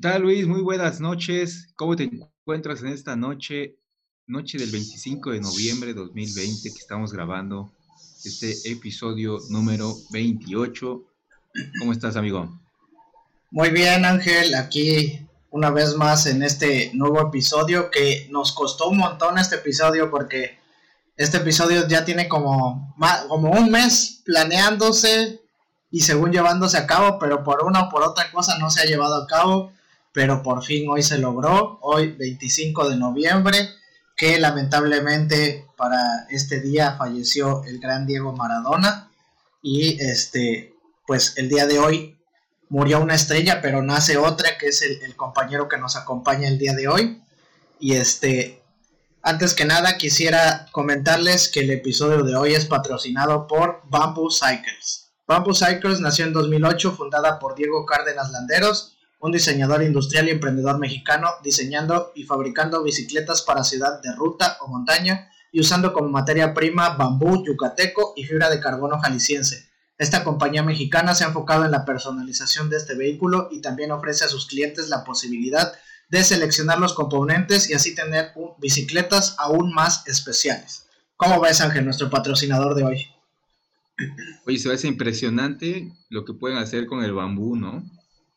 ¿Qué tal Luis? Muy buenas noches. ¿Cómo te encuentras en esta noche, noche del 25 de noviembre de 2020 que estamos grabando este episodio número 28? ¿Cómo estás, amigo? Muy bien, Ángel, aquí una vez más en este nuevo episodio que nos costó un montón este episodio porque este episodio ya tiene como, como un mes planeándose y según llevándose a cabo, pero por una o por otra cosa no se ha llevado a cabo pero por fin hoy se logró, hoy 25 de noviembre, que lamentablemente para este día falleció el gran Diego Maradona y este pues el día de hoy murió una estrella, pero nace otra que es el, compañero que nos acompaña el día de hoy y este antes que nada quisiera comentarles que el episodio de hoy es patrocinado por Bamboo Cycles. Bamboo Cycles nació en 2008, fundada por Diego Cárdenas Landeros un diseñador industrial y emprendedor mexicano diseñando y fabricando bicicletas para ciudad de ruta o montaña y usando como materia prima bambú yucateco y fibra de carbono jalisciense. Esta compañía mexicana se ha enfocado en la personalización de este vehículo y también ofrece a sus clientes la posibilidad de seleccionar los componentes y así tener bicicletas aún más especiales. ¿Cómo ves, Ángel, nuestro patrocinador de hoy? Oye, se ve impresionante lo que pueden hacer con el bambú, ¿no?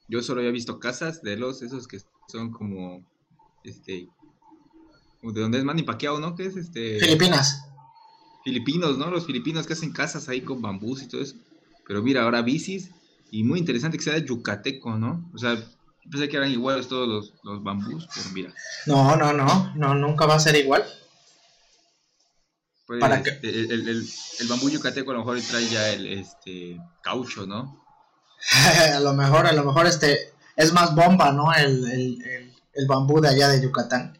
Yo solo había visto casas de los, esos que son como, este, de donde es Manny Pacquiao, ¿no? Que es este... Filipinas. Filipinos, ¿no? Los filipinos que hacen casas ahí con bambús y todo eso. Pero mira, ahora bicis y muy interesante que sea de yucateco, ¿no? O sea, pensé que eran iguales todos los, los bambús, pero mira. No, no, no, no, nunca va a ser igual. Pues, Para que... el, el, el, bambú yucateco a lo mejor trae ya el este caucho, ¿no? a lo mejor, a lo mejor este es más bomba, ¿no? El, bambú de allá de Yucatán.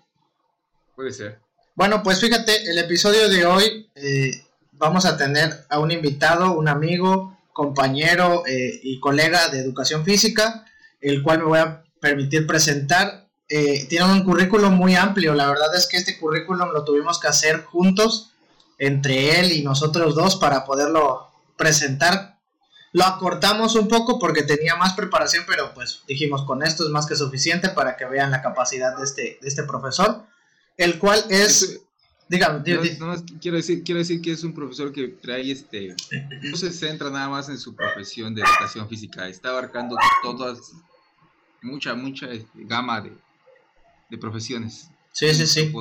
Puede ser. Bueno, pues fíjate, el episodio de hoy eh, vamos a tener a un invitado, un amigo, compañero eh, y colega de educación física, el cual me voy a permitir presentar. Eh, tiene un currículum muy amplio, la verdad es que este currículum lo tuvimos que hacer juntos, entre él y nosotros dos, para poderlo presentar lo acortamos un poco porque tenía más preparación, pero pues dijimos con esto es más que suficiente para que vean la capacidad de este, de este profesor, el cual es... Dígame, quiero, decir, quiero decir que es un profesor que trae este... No se centra nada más en su profesión de educación física, está abarcando todas, mucha, mucha este, gama de, de profesiones. Sí, sí, sí.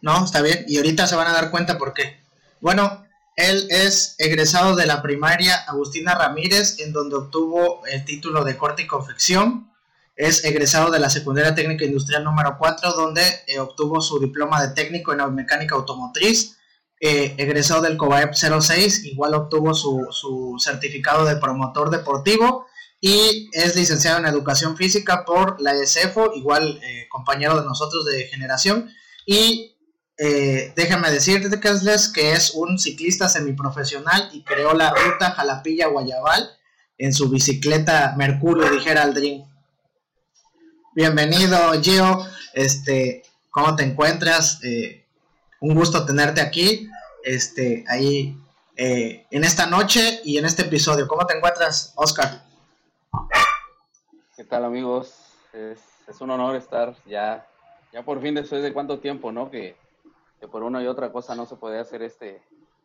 No, está bien. Y ahorita se van a dar cuenta por qué. Bueno, él es egresado de la primaria Agustina Ramírez, en donde obtuvo el título de corte y confección. Es egresado de la secundaria técnica industrial número 4, donde eh, obtuvo su diploma de técnico en mecánica automotriz. Eh, egresado del COBAEP 06, igual obtuvo su, certificado de promotor deportivo y es licenciado en educación física por la ESEFO, igual eh, compañero de nosotros de generación. Y eh, déjame decirles que es un ciclista semiprofesional y creó la ruta Jalapilla-Guayabal en su bicicleta Mercurio, dijera Aldrin. Bienvenido, Gio. Este, ¿cómo te encuentras? Eh, un gusto tenerte aquí. Este, ahí eh, en esta noche y en este episodio. ¿Cómo te encuentras, Oscar? ¿Qué tal, amigos? Es, es un honor estar ya, ya por fin después de cuánto tiempo, ¿no? Que que por una y otra cosa no se puede hacer este,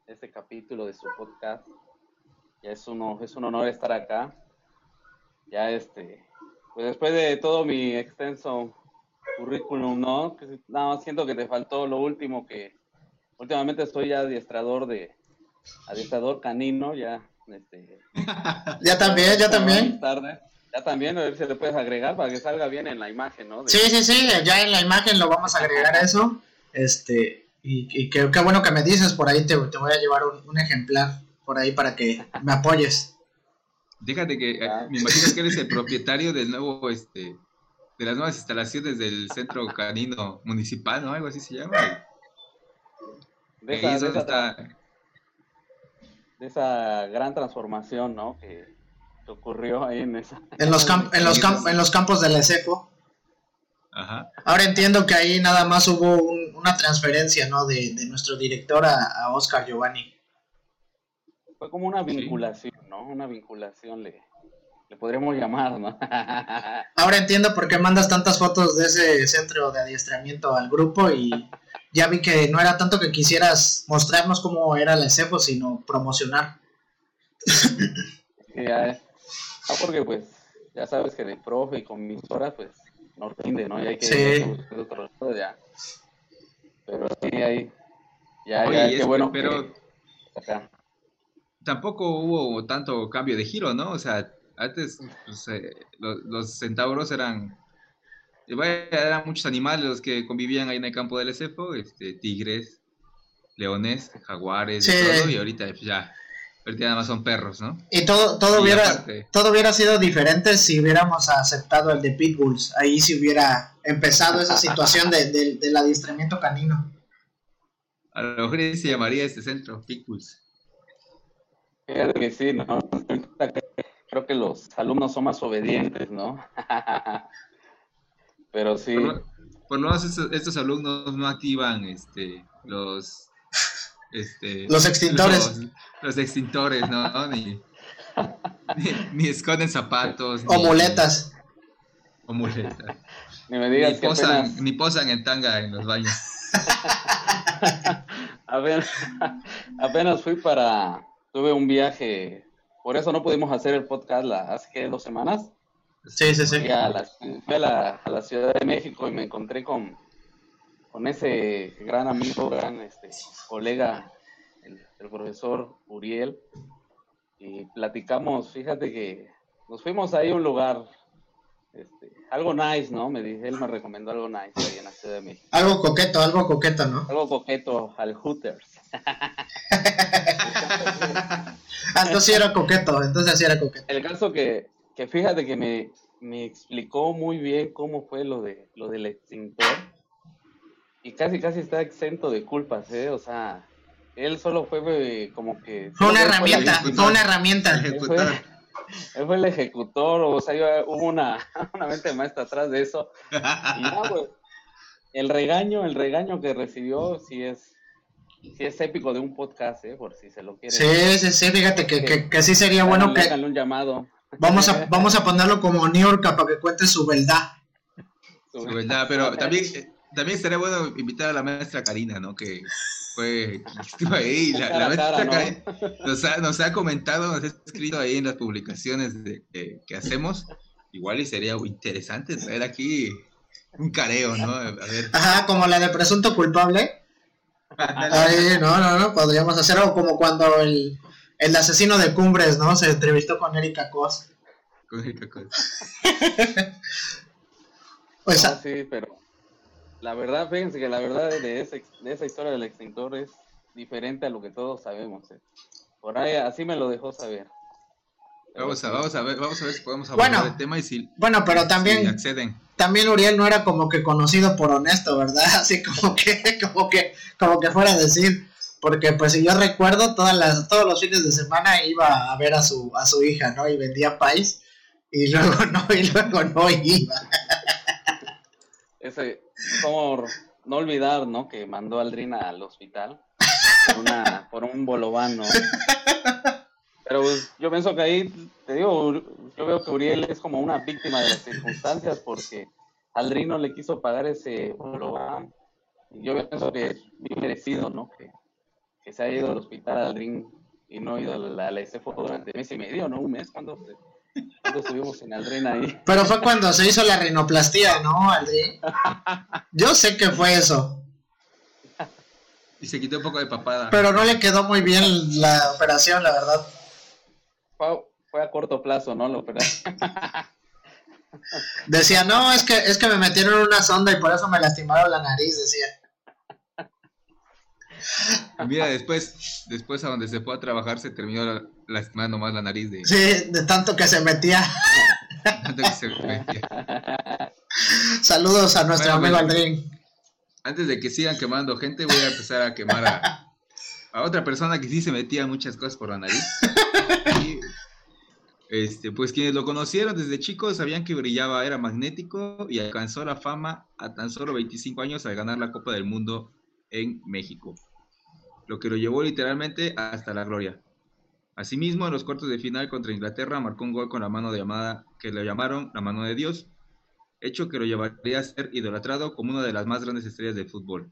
este capítulo de su podcast. Ya es, uno, es un honor estar acá. Ya este, pues después de todo mi extenso currículum, ¿no? no, siento que te faltó lo último que últimamente estoy ya adiestrador de adiestrador canino, ya este ya también, ya también. Tarde. Ya también, a ver si le puedes agregar para que salga bien en la imagen, ¿no? Sí, sí, sí, ya en la imagen lo vamos a agregar eso. Este, y, qué, bueno que me dices, por ahí te, voy a llevar un, ejemplar por ahí para que me apoyes. Fíjate que eh, me imagino que eres el propietario del nuevo, este, de las nuevas instalaciones del centro canino municipal, ¿no? Algo así se llama. De esa, de esa, de esa gran transformación, ¿no? Que, ocurrió ahí en esa. En los, en los, en los campos de la ESEFO. Ajá. Ahora entiendo que ahí nada más hubo una transferencia, ¿no? De, de nuestro director a, a, Oscar Giovanni. Fue como una vinculación, ¿no? Una vinculación le, le podríamos llamar, ¿no? Ahora entiendo por qué mandas tantas fotos de ese centro de adiestramiento al grupo y ya vi que no era tanto que quisieras mostrarnos cómo era la ESEFO, sino promocionar. ya, ah, porque pues ya sabes que de profe y con mis horas pues no rinde, ¿no? Y hay que sí. otro ya. Pero sí, ahí. Ya, ya, qué bueno. Pero tampoco hubo tanto cambio de giro, ¿no? O sea, antes pues, eh, los, los, centauros eran. Eran muchos animales los que convivían ahí en el campo del ESEFO, este, tigres, leones, jaguares, todo, y ahorita pues, ya Ahorita nada más son perros, ¿no? Y todo, todo, hubiera, todo hubiera sido diferente si hubiéramos aceptado el de Pitbulls. Ahí si hubiera empezado esa situación de, del adiestramiento canino. A lo mejor se llamaría este centro, Pitbulls. Fíjate que sí, ¿no? Creo que los alumnos son más obedientes, ¿no? Pero sí. Por lo, menos estos, alumnos no activan este, los este, los extintores. Los, extintores, ¿no? Ni, ni, esconden zapatos. O muletas. O muletas. Ni me digas que posan, Ni posan en tanga en los baños. apenas, apenas fui para... Tuve un viaje... Por eso no pudimos hacer el podcast la, hace dos semanas. Sí, sí, sí. Fui, a la, fui a, la, a la Ciudad de México y me encontré con con ese gran amigo, gran este, colega, el, profesor Uriel, y platicamos, fíjate que nos fuimos ahí a un lugar, este, algo nice, ¿no? Me dije, él me recomendó algo nice ahí en la Ciudad de México. Algo coqueto, algo coqueto, ¿no? Algo coqueto al Hooters. Ah, entonces sí era coqueto, entonces sí era coqueto. El caso que, que fíjate que me, me explicó muy bien cómo fue lo de lo del extintor y casi casi está exento de culpas, ¿eh? O sea, él solo fue eh, como que... Fue una herramienta, fue, una herramienta. Él fue, él fue, el ejecutor, o sea, hubo una, una mente maestra atrás de eso. Y no, pues, el regaño, el regaño que recibió sí es, sí es épico de un podcast, ¿eh? Por si se lo quiere. Sí, sí, sí, fíjate que, que, que sí sería bueno que... un llamado. Vamos a, vamos a ponerlo como New York para que cuente su verdad. Su verdad, pero también también sería bueno invitar a la maestra Karina, ¿no? Que fue estuvo ahí, la, maestra Karina nos ha, comentado, nos ha escrito ahí en las publicaciones de, que hacemos. Igual y sería interesante traer aquí un careo, ¿no? A ver. Ajá, como la de presunto culpable. Ahí, no, no, no, podríamos hacer algo como cuando el, el asesino de Cumbres, ¿no? Se entrevistó con Erika Cos. Con Erika Cos. pues, sí, pero la verdad, fíjense que la verdad de, ese, de esa historia del extintor es diferente a lo que todos sabemos. ¿eh? Por ahí así me lo dejó saber. Vamos a, vamos a ver, vamos a ver si podemos abordar el tema y si bueno, pero también acceden. También Uriel no era como que conocido por honesto, ¿verdad? Así como que, como que, como que fuera a decir, porque pues si yo recuerdo todas las, todos los fines de semana iba a ver a su, a su hija, ¿no? Y vendía país y luego no, y luego no iba. Ese, como no olvidar, ¿no? Que mandó a Aldrina al hospital por, una, por un bolobán, ¿no? Pero pues, yo pienso que ahí, te digo, yo veo que Uriel es como una víctima de las circunstancias porque Aldrino le quiso pagar ese bolobán. Y yo pienso que es bien merecido, ¿no? Que, que se ha ido al hospital Aldrin y no ha ido a la, a la durante mes y medio, ¿no? Un mes, cuando estuvimos en Aldrin ahí. Pero fue cuando se hizo la rinoplastía, ¿no, Aldrin? Yo sé que fue eso. Y se quitó un poco de papada. Pero no le quedó muy bien la operación, la verdad. Fue, a corto plazo, ¿no? La operación. Decía, no, es que, es que me metieron una sonda y por eso me lastimaron la nariz, decía. Mira, después, después a donde se fue a trabajar se terminó lastimando más la nariz de. Sí, de tanto que se metía. tanto que se metía. Saludos a nuestro amigo Aldrin. Antes de que sigan quemando gente, voy a empezar a quemar a, a otra persona que sí se metía muchas cosas por la nariz. Y, este, pues quienes lo conocieron desde chico sabían que brillaba, era magnético y alcanzó la fama a tan solo 25 años al ganar la Copa del Mundo en México, lo que lo llevó literalmente hasta la gloria. Asimismo, en los cuartos de final contra Inglaterra marcó un gol con la mano de llamada que le llamaron la mano de Dios, hecho que lo llevaría a ser idolatrado como una de las más grandes estrellas del fútbol.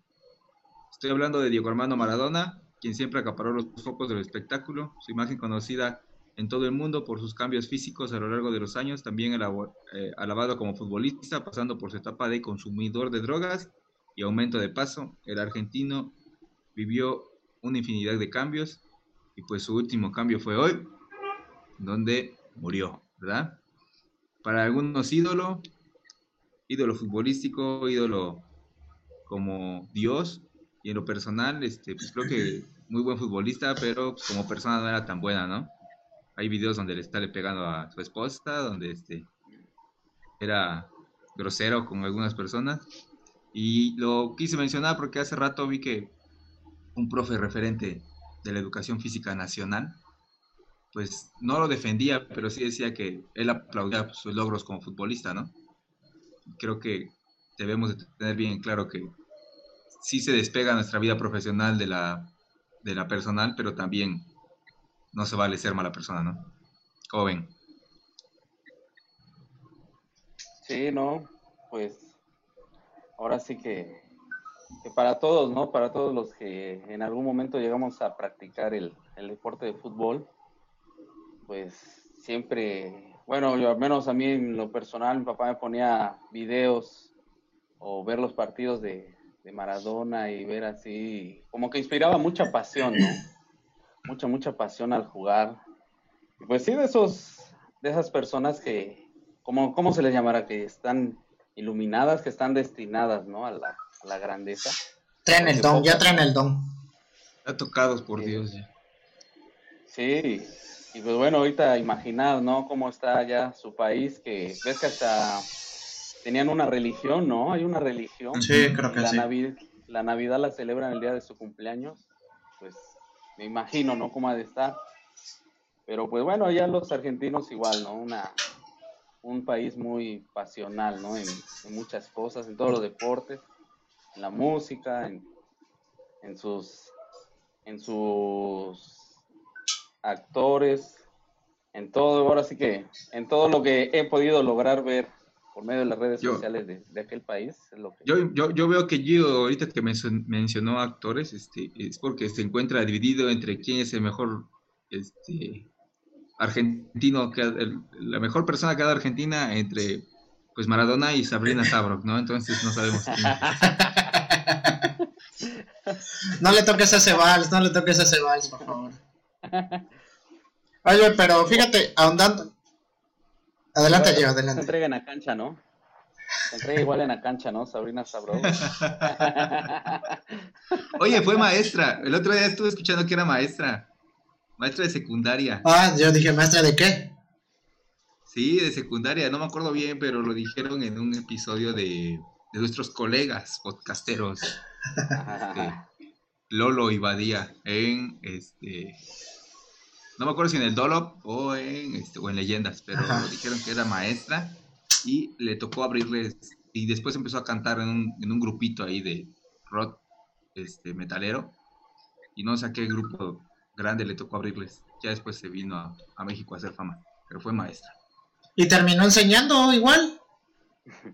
Estoy hablando de Diego Armando Maradona, quien siempre acaparó los focos del espectáculo, su imagen conocida en todo el mundo por sus cambios físicos a lo largo de los años, también eh, alabado como futbolista, pasando por su etapa de consumidor de drogas y aumento de paso, el argentino vivió una infinidad de cambios y pues su último cambio fue hoy, donde murió, ¿verdad? Para algunos ídolo, ídolo futbolístico, ídolo como Dios, y en lo personal, este, pues creo que muy buen futbolista, pero como persona no era tan buena, ¿no? Hay videos donde le está le pegando a su esposa, donde este era grosero con algunas personas. Y lo quise mencionar porque hace rato vi que un profe referente de la educación física nacional, pues no lo defendía, pero sí decía que él aplaudía sus logros como futbolista, ¿no? Creo que debemos de tener bien claro que sí se despega nuestra vida profesional de la, de la personal, pero también no se vale ser mala persona, ¿no? ¿Cómo ven? Sí, no, pues ahora sí que, que, para todos, ¿no? Para todos los que en algún momento llegamos a practicar el, el deporte de fútbol, pues siempre, bueno, yo, al menos a mí en lo personal, mi papá me ponía videos o ver los partidos de, de Maradona y ver así, como que inspiraba mucha pasión, ¿no? Mucha, mucha pasión al jugar. pues sí, de esos, de esas personas que, como, ¿cómo se les llamará? Que están iluminadas, que están destinadas, ¿no? A la, la grandeza. Traen el don, ya traen el don. Ya tocados por Dios, ya. Sí, y pues bueno, ahorita imaginar, ¿no? Cómo está ya su país, que ves que hasta tenían una religión, ¿no? Hay una religión. Sí, creo que la sí. la Navidad la celebran el día de su cumpleaños. Pues me imagino, ¿no? Cómo ha de estar. Pero pues bueno, allá los argentinos igual, ¿no? Una, un país muy pasional, ¿no? En, en muchas cosas, en todos los deportes, en la música, en, en sus en sus actores, en todo, ahora sí que en todo lo que he podido lograr ver por medio de las redes Yo- sociales de, de aquel país. Es lo que... Yo, yo, yo veo que Gio, ahorita que mencionó, mencionó actores, este, es porque se encuentra dividido entre quién es el mejor este, argentino, la mejor persona que ha dado Argentina entre pues Maradona y Sabrina Sabrok, ¿no? Entonces no sabemos quién. No le toques ese vals, no le toques ese vals, por favor. Oye, pero fíjate, ahondando. Adelante, Igual, Gio, Se adelante. entrega en la cancha, ¿no? Se entrega igual en la cancha, ¿no? Sabrina Sabro. Oye, fue maestra. El otro día estuve escuchando que era maestra. Maestra de secundaria. Ah, yo dije, maestra, ¿de qué? Sí, de secundaria. No me acuerdo bien, pero lo dijeron en un episodio de, de nuestros colegas podcasteros. este, Lolo y Badía en este no me acuerdo si en el Dolop o en este, o en Leyendas, pero Ajá. dijeron que era maestra y le tocó abrirles y después empezó a cantar en un, en un grupito ahí de rock este metalero y no sé a qué grupo grande le tocó abrirles. Ya después se vino a, a México a hacer fama, pero fue maestra. Y terminó enseñando igual.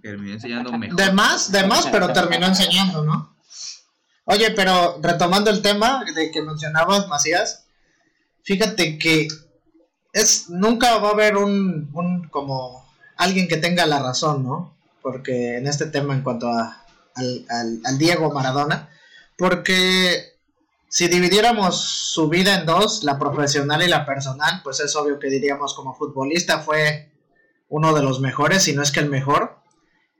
Terminó enseñando mejor. De más, de más, pero terminó enseñando, ¿no? Oye, pero retomando el tema de que mencionabas, Macías, fíjate que es nunca va a haber un, un como alguien que tenga la razón, ¿no? Porque en este tema en cuanto a, al, al- al Diego Maradona, porque si dividiéramos su vida en dos, la profesional y la personal, pues es obvio que diríamos como futbolista fue uno de los mejores, si no es que el mejor.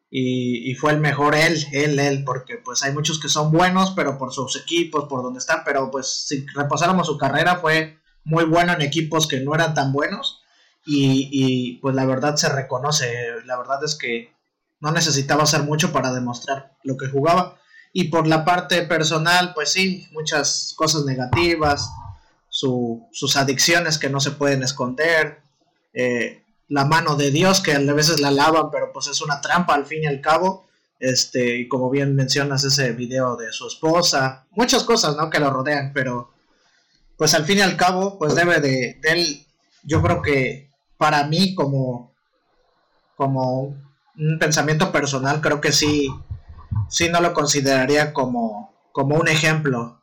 y, fue el mejor él, él, él, porque pues hay muchos que son buenos, pero por sus equipos, por donde están, pero pues si repasáramos su carrera fue muy bueno en equipos que no eran tan buenos y, y pues la verdad se reconoce, la verdad es que no necesitaba hacer mucho para demostrar lo que jugaba y por la parte personal pues sí, muchas cosas negativas, su, sus adicciones que no se pueden esconder, eh, la mano de Dios, que a veces la lavan, pero pues es una trampa al fin y al cabo. Este, y como bien mencionas ese video de su esposa, muchas cosas, ¿no? Que lo rodean, pero pues al fin y al cabo, pues debe de, él, yo creo que para mí como, como un pensamiento personal, creo que sí, sí no lo consideraría como, como un ejemplo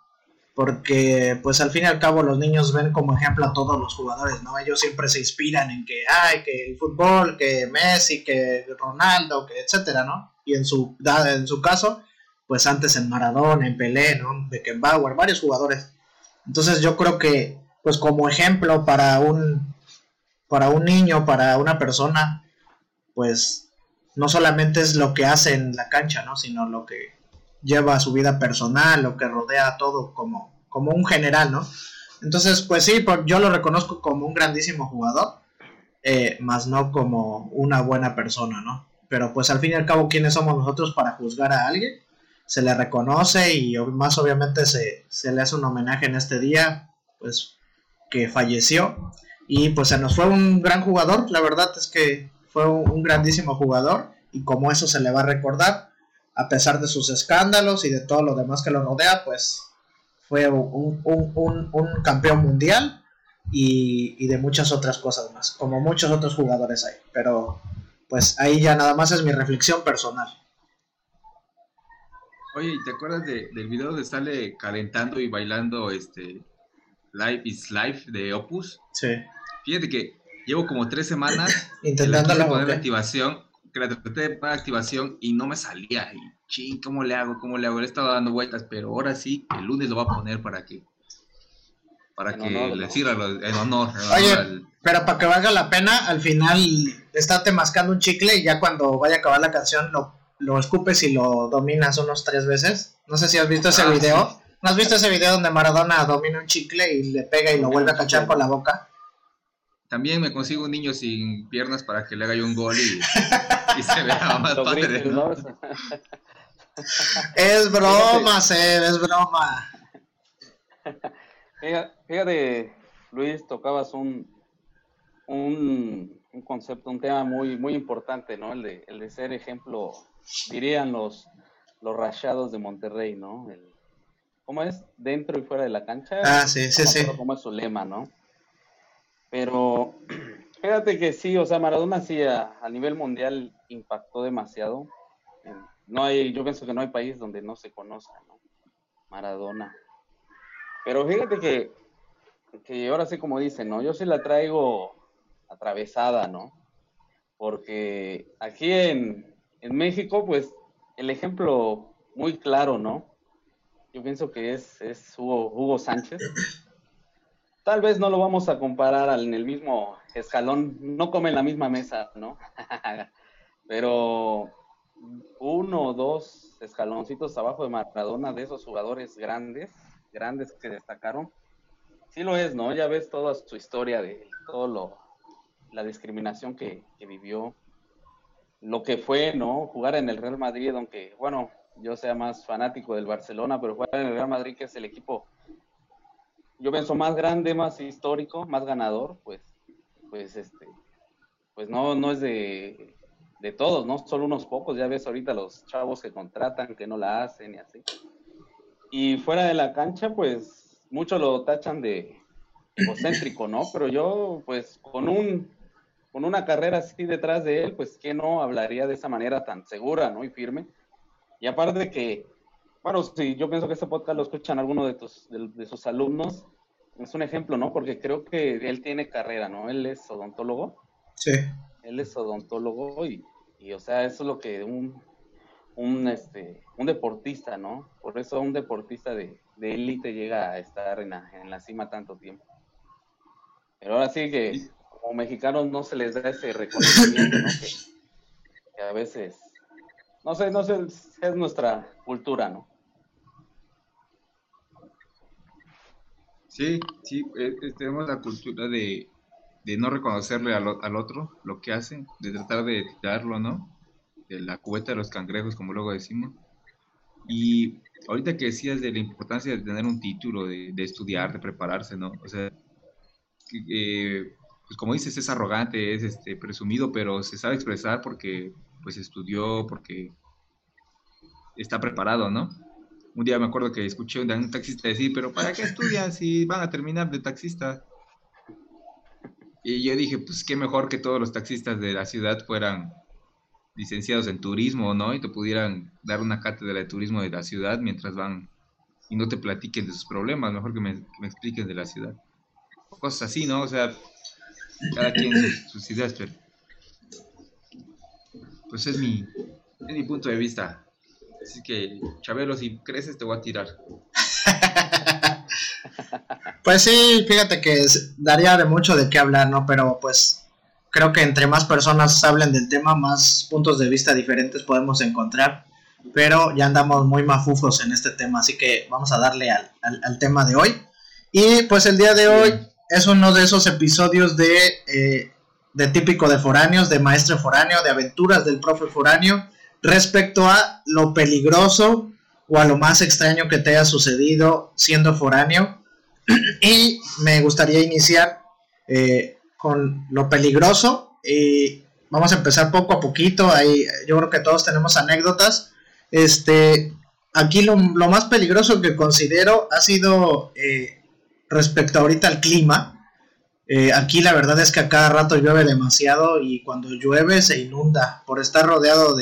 porque pues al fin y al cabo los niños ven como ejemplo a todos los jugadores, ¿no? Ellos siempre se inspiran en que, ay, que el fútbol, que Messi, que Ronaldo, que etcétera, ¿no? Y en su, en su caso, pues antes en Maradona, en Pelé, ¿no? Beckenbauer, varios jugadores. Entonces yo creo que, pues como ejemplo para un, para un niño, para una persona, pues no solamente es lo que hace en la cancha, ¿no? Sino lo que lleva su vida personal, lo que rodea todo como, como un general, ¿no? Entonces, pues sí, yo lo reconozco como un grandísimo jugador, eh, más no como una buena persona, ¿no? Pero pues al fin y al cabo, ¿quiénes somos nosotros para juzgar a alguien? Se le reconoce y más obviamente se, se le hace un homenaje en este día, pues que falleció. Y pues se nos fue un gran jugador, la verdad es que fue un grandísimo jugador y como eso se le va a recordar a pesar de sus escándalos y de todo lo demás que lo rodea, pues fue un, campeón mundial y, de muchas otras cosas más, como muchos otros jugadores hay. Pero pues ahí ya nada más es mi reflexión personal. Oye, ¿te acuerdas del video de sale calentando y bailando este Life is Life de Opus? Sí. Fíjate que llevo como tres semanas intentando poner la activación que la traté de activación y no me salía. Y ching, ¿cómo le hago? ¿Cómo le hago? Le he estado dando vueltas, pero ahora sí, el lunes lo va a poner para que para que le sirva en honor. Oye, pero para que valga la pena, al final estate mascando un chicle y ya cuando vaya a acabar la canción lo, lo escupes y lo dominas unos tres veces. No sé si has visto ese ah, video. ¿No has visto ese video donde Maradona domina un chicle y le pega y lo vuelve a cachar por la boca? También me consigo un niño sin piernas para que le haga yo un gol y, se vea más padre. es broma, Seb, es broma. Fíjate, Luis, tocabas un, un, concepto, un tema muy, muy importante, ¿no? El de, el de ser ejemplo, dirían los, los rayados de Monterrey, ¿no? ¿Cómo es? Dentro y fuera de la cancha. Ah, sí, sí, sí. ¿Cómo es su lema, no? Pero fíjate que sí, o sea, Maradona sí a, nivel mundial impactó demasiado. No hay, yo pienso que no hay país donde no se conozca, ¿no? Maradona. Pero fíjate que, que ahora sí como dicen, ¿no? Yo sí la traigo atravesada, ¿no? Porque aquí en, en México, pues, el ejemplo muy claro, ¿no? Yo pienso que es, es Hugo, Hugo Sánchez Tal vez no lo vamos a comparar en el mismo escalón, no come en la misma mesa, ¿no? Pero uno o dos escaloncitos abajo de Maradona de esos jugadores grandes, grandes que destacaron, sí lo es, ¿no? Ya ves toda su historia de todo lo, la discriminación que, que vivió, lo que fue, ¿no? Jugar en el Real Madrid, aunque, bueno, yo sea más fanático del Barcelona, pero jugar en el Real Madrid, que es el equipo yo pienso más grande, más histórico, más ganador, pues, pues este, pues no, no es de, de todos, ¿no? Solo unos pocos, ya ves ahorita los chavos que contratan, que no la hacen y así. Y fuera de la cancha, pues, muchos lo tachan de egocéntrico, ¿no? Pero yo, pues, con un, con una carrera así detrás de él, pues, ¿qué no hablaría de esa manera tan segura, ¿no? Y firme. Y aparte de que bueno, sí, yo pienso que este podcast lo escuchan algunos de, tus, de, sus alumnos. Es un ejemplo, ¿no? Porque creo que él tiene carrera, ¿no? Él es odontólogo. Sí. Él es odontólogo y, y o sea, eso es lo que un, un, este, un deportista, ¿no? Por eso un deportista de, de élite llega a estar en la, en la cima tanto tiempo. Pero ahora sí que como mexicanos no se les da ese reconocimiento, ¿no? que a veces no sé, no sé, es nuestra cultura, ¿no? Sí, sí, eh, tenemos la cultura de, no reconocerle al, al, otro lo que hace, de tratar de tirarlo, ¿no? De la cubeta de los cangrejos, como luego decimos. Y ahorita que decías de la importancia de tener un título, de, estudiar, de prepararse, ¿no? O sea, pues como dices, es arrogante, es este, presumido, pero se sabe expresar porque pues estudió, porque está preparado, ¿no? Un día me acuerdo que escuché a un taxista decir, pero ¿para qué estudian si van a terminar de taxista? Y yo dije, pues qué mejor que todos los taxistas de la ciudad fueran licenciados en turismo, ¿no? Y te pudieran dar una cátedra de turismo de la ciudad mientras van y no te platiquen de sus problemas, mejor que me, expliquen de la ciudad. Cosas así, ¿no? O sea, cada quien sus, ideas, pero pues es mi, es mi punto de vista. Así que, Chabelo, si creces te voy a tirar. Pues sí, fíjate que daría de mucho de qué hablar, ¿no? Pero pues creo que entre más personas hablen del tema, más puntos de vista diferentes podemos encontrar. Pero ya andamos muy mafufos en este tema, así que vamos a darle al, tema de hoy. Y pues el día de hoy es uno de esos episodios de, eh, de típico de foráneos, de maestro foráneo, de aventuras del profe foráneo, respecto a lo peligroso o a lo más extraño que te haya sucedido siendo foráneo. y me gustaría iniciar eh, con lo peligroso y vamos a empezar poco a poquito. Ahí, yo creo que todos tenemos anécdotas. Este, aquí lo, más peligroso que considero ha sido eh, respecto ahorita al clima. Eh, aquí la verdad es que a cada rato llueve demasiado y cuando llueve se inunda. Por estar rodeado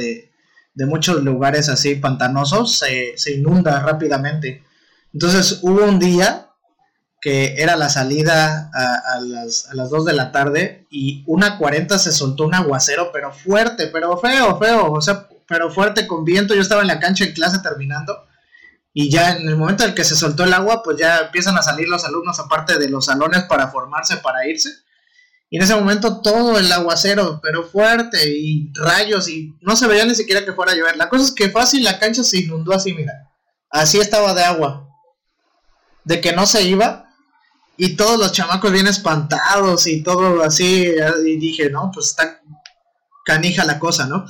de, muchos lugares así pantanosos, se, se inunda rápidamente. Entonces hubo un día que era la salida a, las, a, 2 de la tarde y una 40 se soltó un aguacero, pero fuerte, pero feo, feo, o sea, pero fuerte con viento. Yo estaba en la cancha en clase terminando y ya en el momento en el que se soltó el agua, pues ya empiezan a salir los alumnos aparte de los salones para formarse, para irse. Y en ese momento todo el aguacero, pero fuerte y rayos y no se veía ni siquiera que fuera a llover. La cosa es que fácil la cancha se inundó así, mira. Así estaba de agua. De que no se iba, y todos los chamacos bien espantados y todo así, y dije, no, pues está canija la cosa, ¿no?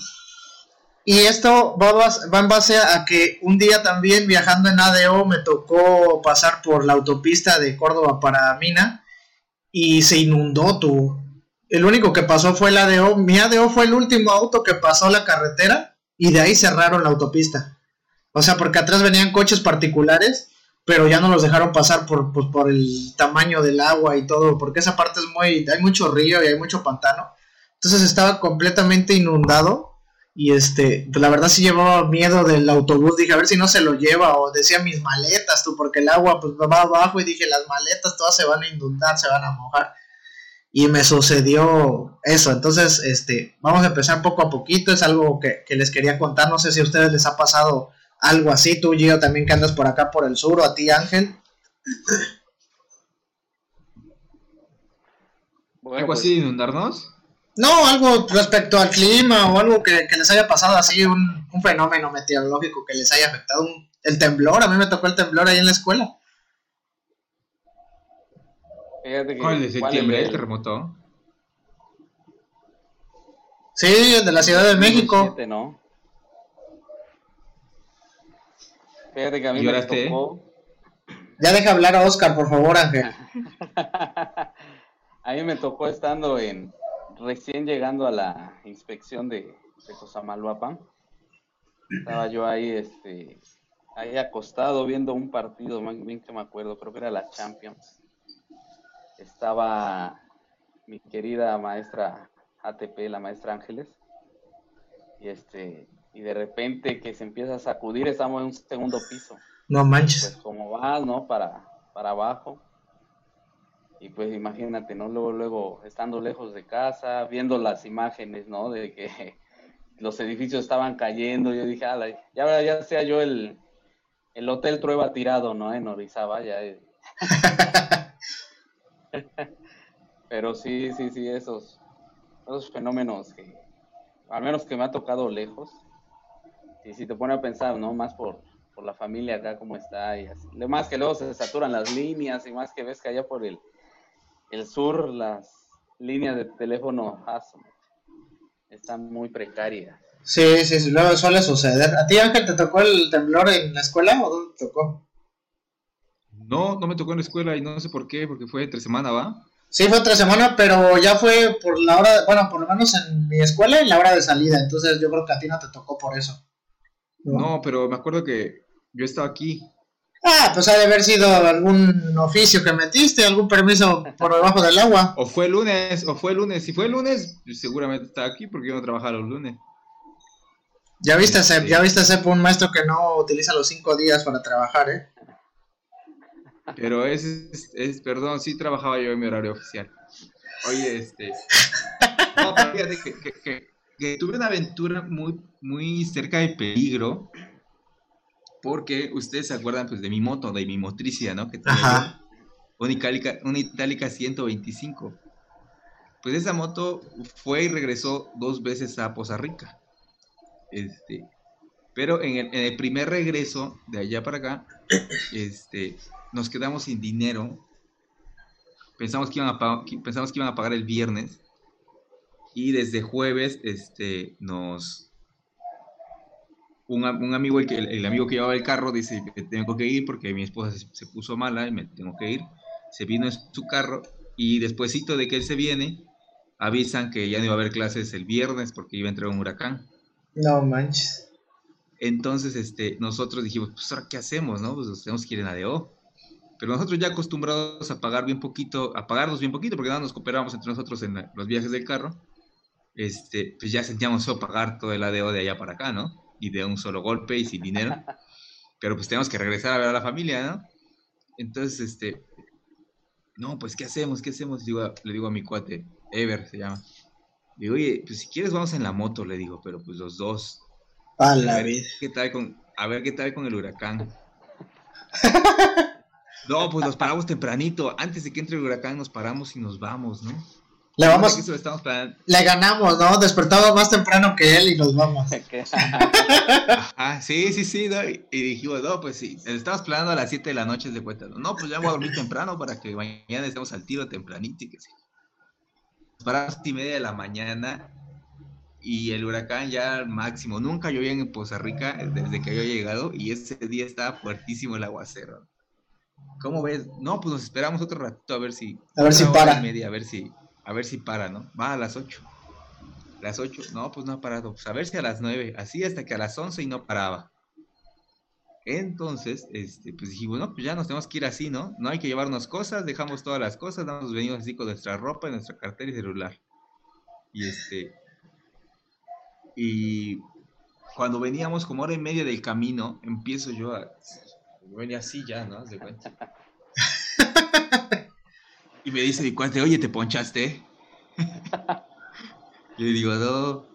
Y esto va, en base a que un día también viajando en ADO me tocó pasar por la autopista de Córdoba para Mina y se inundó tu. El único que pasó fue el ADO. Mi ADO fue el último auto que pasó la carretera y de ahí cerraron la autopista. O sea, porque atrás venían coches particulares pero ya no los dejaron pasar por, pues, por el tamaño del agua y todo, porque esa parte es muy, hay mucho río y hay mucho pantano, entonces estaba completamente inundado y este, pues la verdad sí llevaba miedo del autobús, dije a ver si no se lo lleva o decía mis maletas tú, porque el agua pues va abajo y dije las maletas todas se van a inundar, se van a mojar y me sucedió eso, entonces este, vamos a empezar poco a poquito, es algo que, que les quería contar, no sé si a ustedes les ha pasado algo así. Tú, Gio, también que andas por acá por el sur, o a ti, Ángel. ¿Algo así de inundarnos? No, algo respecto al clima o algo que, les haya pasado así, un, fenómeno meteorológico que les haya afectado. el temblor, a mí me tocó el temblor ahí en la escuela. ¿Cuál de septiembre? ¿El terremoto? Sí, el de la Ciudad de México. ¿no? Fíjate que a mí me tocó. Ya deja hablar a Oscar, por favor, Ángel. a mí me tocó estando en. Recién llegando a la inspección de, de Cosamaloapan. Estaba yo ahí, este. Ahí acostado viendo un partido, bien que me acuerdo, creo que era la Champions. Estaba mi querida maestra ATP, la maestra Ángeles. Y este, y de repente que se empieza a sacudir, estamos en un segundo piso. No manches. Pues como vas, ¿no? Para, para abajo. Y pues imagínate, ¿no? Luego, luego, estando lejos de casa, viendo las imágenes, ¿no? De que los edificios estaban cayendo, yo dije, ala, ya, ya sea yo el, el Hotel Trueba tirado, ¿no? En Orizaba, ya. Pero sí, sí, sí, esos, esos fenómenos que, al menos que me ha tocado lejos, si, si te pone a pensar, ¿no? Más por, por la familia acá, cómo está. Y. Más que luego se saturan las líneas y más que ves que allá por el, el sur las líneas de teléfono están muy precarias. Sí, sí, luego suele suceder. ¿A ti, Ángel, te tocó el temblor en la escuela o dónde te tocó? No, no me tocó en la escuela y no sé por qué, porque fue entre semana, ¿va? Sí, fue entre semana, pero ya fue por la hora, bueno, por lo menos en mi escuela, en la hora de salida. Entonces yo creo que a ti no te tocó por eso. No, pero me acuerdo que yo estaba aquí. Ah, pues ha de haber sido algún oficio que metiste, algún permiso por debajo del agua. O fue el lunes, o fue el lunes. Si fue el lunes, pues seguramente está aquí porque yo no trabajaba los lunes. Ya viste, este... ya viste, Sep, un maestro que no utiliza los cinco días para trabajar, ¿eh? Pero es, es, perdón, sí trabajaba yo en mi horario oficial. Oye, este... No, fíjate que, que, tuve una aventura muy, muy cerca de peligro porque ustedes se acuerdan pues de mi moto, de mi motricia, ¿no? Que tenía una Itálica, una Itálica 125. Pues esa moto fue y regresó dos veces a Poza Rica. Este, pero en el, primer regreso de allá para acá, este, nos quedamos sin dinero. Pensamos que, iban a pensamos que iban a pagar el viernes. Y desde jueves este, nos, un, amigo, el, el, amigo que llevaba el carro, dice que tengo que ir porque mi esposa se, puso mala y me tengo que ir. Se vino en su carro y despuésito de que él se viene, avisan que ya no iba a haber clases el viernes porque iba a entrar un huracán. No manches. Entonces, este, nosotros dijimos, pues ahora qué hacemos, ¿no? Pues tenemos que ir en ADO. Pero nosotros ya acostumbrados a pagar bien poquito, a pagarnos bien poquito, porque nada nos cooperábamos entre nosotros en los viajes del carro, este, pues ya sentíamos solo pagar todo el ADO de allá para acá, ¿no? Y de un solo golpe y sin dinero. Pero pues tenemos que regresar a ver a la familia, ¿no? Entonces, este, no, pues ¿qué hacemos? ¿Qué hacemos? le digo a mi cuate, Ever se llama. Digo, oye, pues si quieres vamos en la moto, le digo, pero pues los dos. A la a ver, ¿qué tal con, a ver qué tal con el huracán. no, pues nos paramos tempranito. Antes de que entre el huracán nos paramos y nos vamos, ¿no? Le vamos. Le ganamos, ¿no? Despertamos más temprano que él y nos vamos. ah, sí, sí, sí. Y dijimos, no, pues sí. Estamos planeando a las 7 de la noche de cuenta. No, pues ya voy a dormir temprano para que mañana estemos al tiro tempranito y que sí para las y media de la mañana y el huracán ya al máximo. Nunca llovía en Poza Rica desde que había llegado y ese día estaba fuertísimo el aguacero. ¿Cómo ves? No, pues nos esperamos otro ratito a ver si... A ver si para. Media, a ver si, a ver si para, ¿no? Va a las 8. Las 8, no, pues no ha parado. Pues a ver si a las 9. Así hasta que a las 11 y no paraba. Entonces, este, pues dijimos, bueno, pues ya nos tenemos que ir así, ¿no? No hay que llevarnos cosas, dejamos todas las cosas, nos venimos así con nuestra ropa, nuestra cartera y celular. Y este, y cuando veníamos como hora y media del camino, empiezo yo a, venía así ya, ¿no? De cuenta. y me dice mi cuate, oye, ¿te ponchaste? y le digo, no,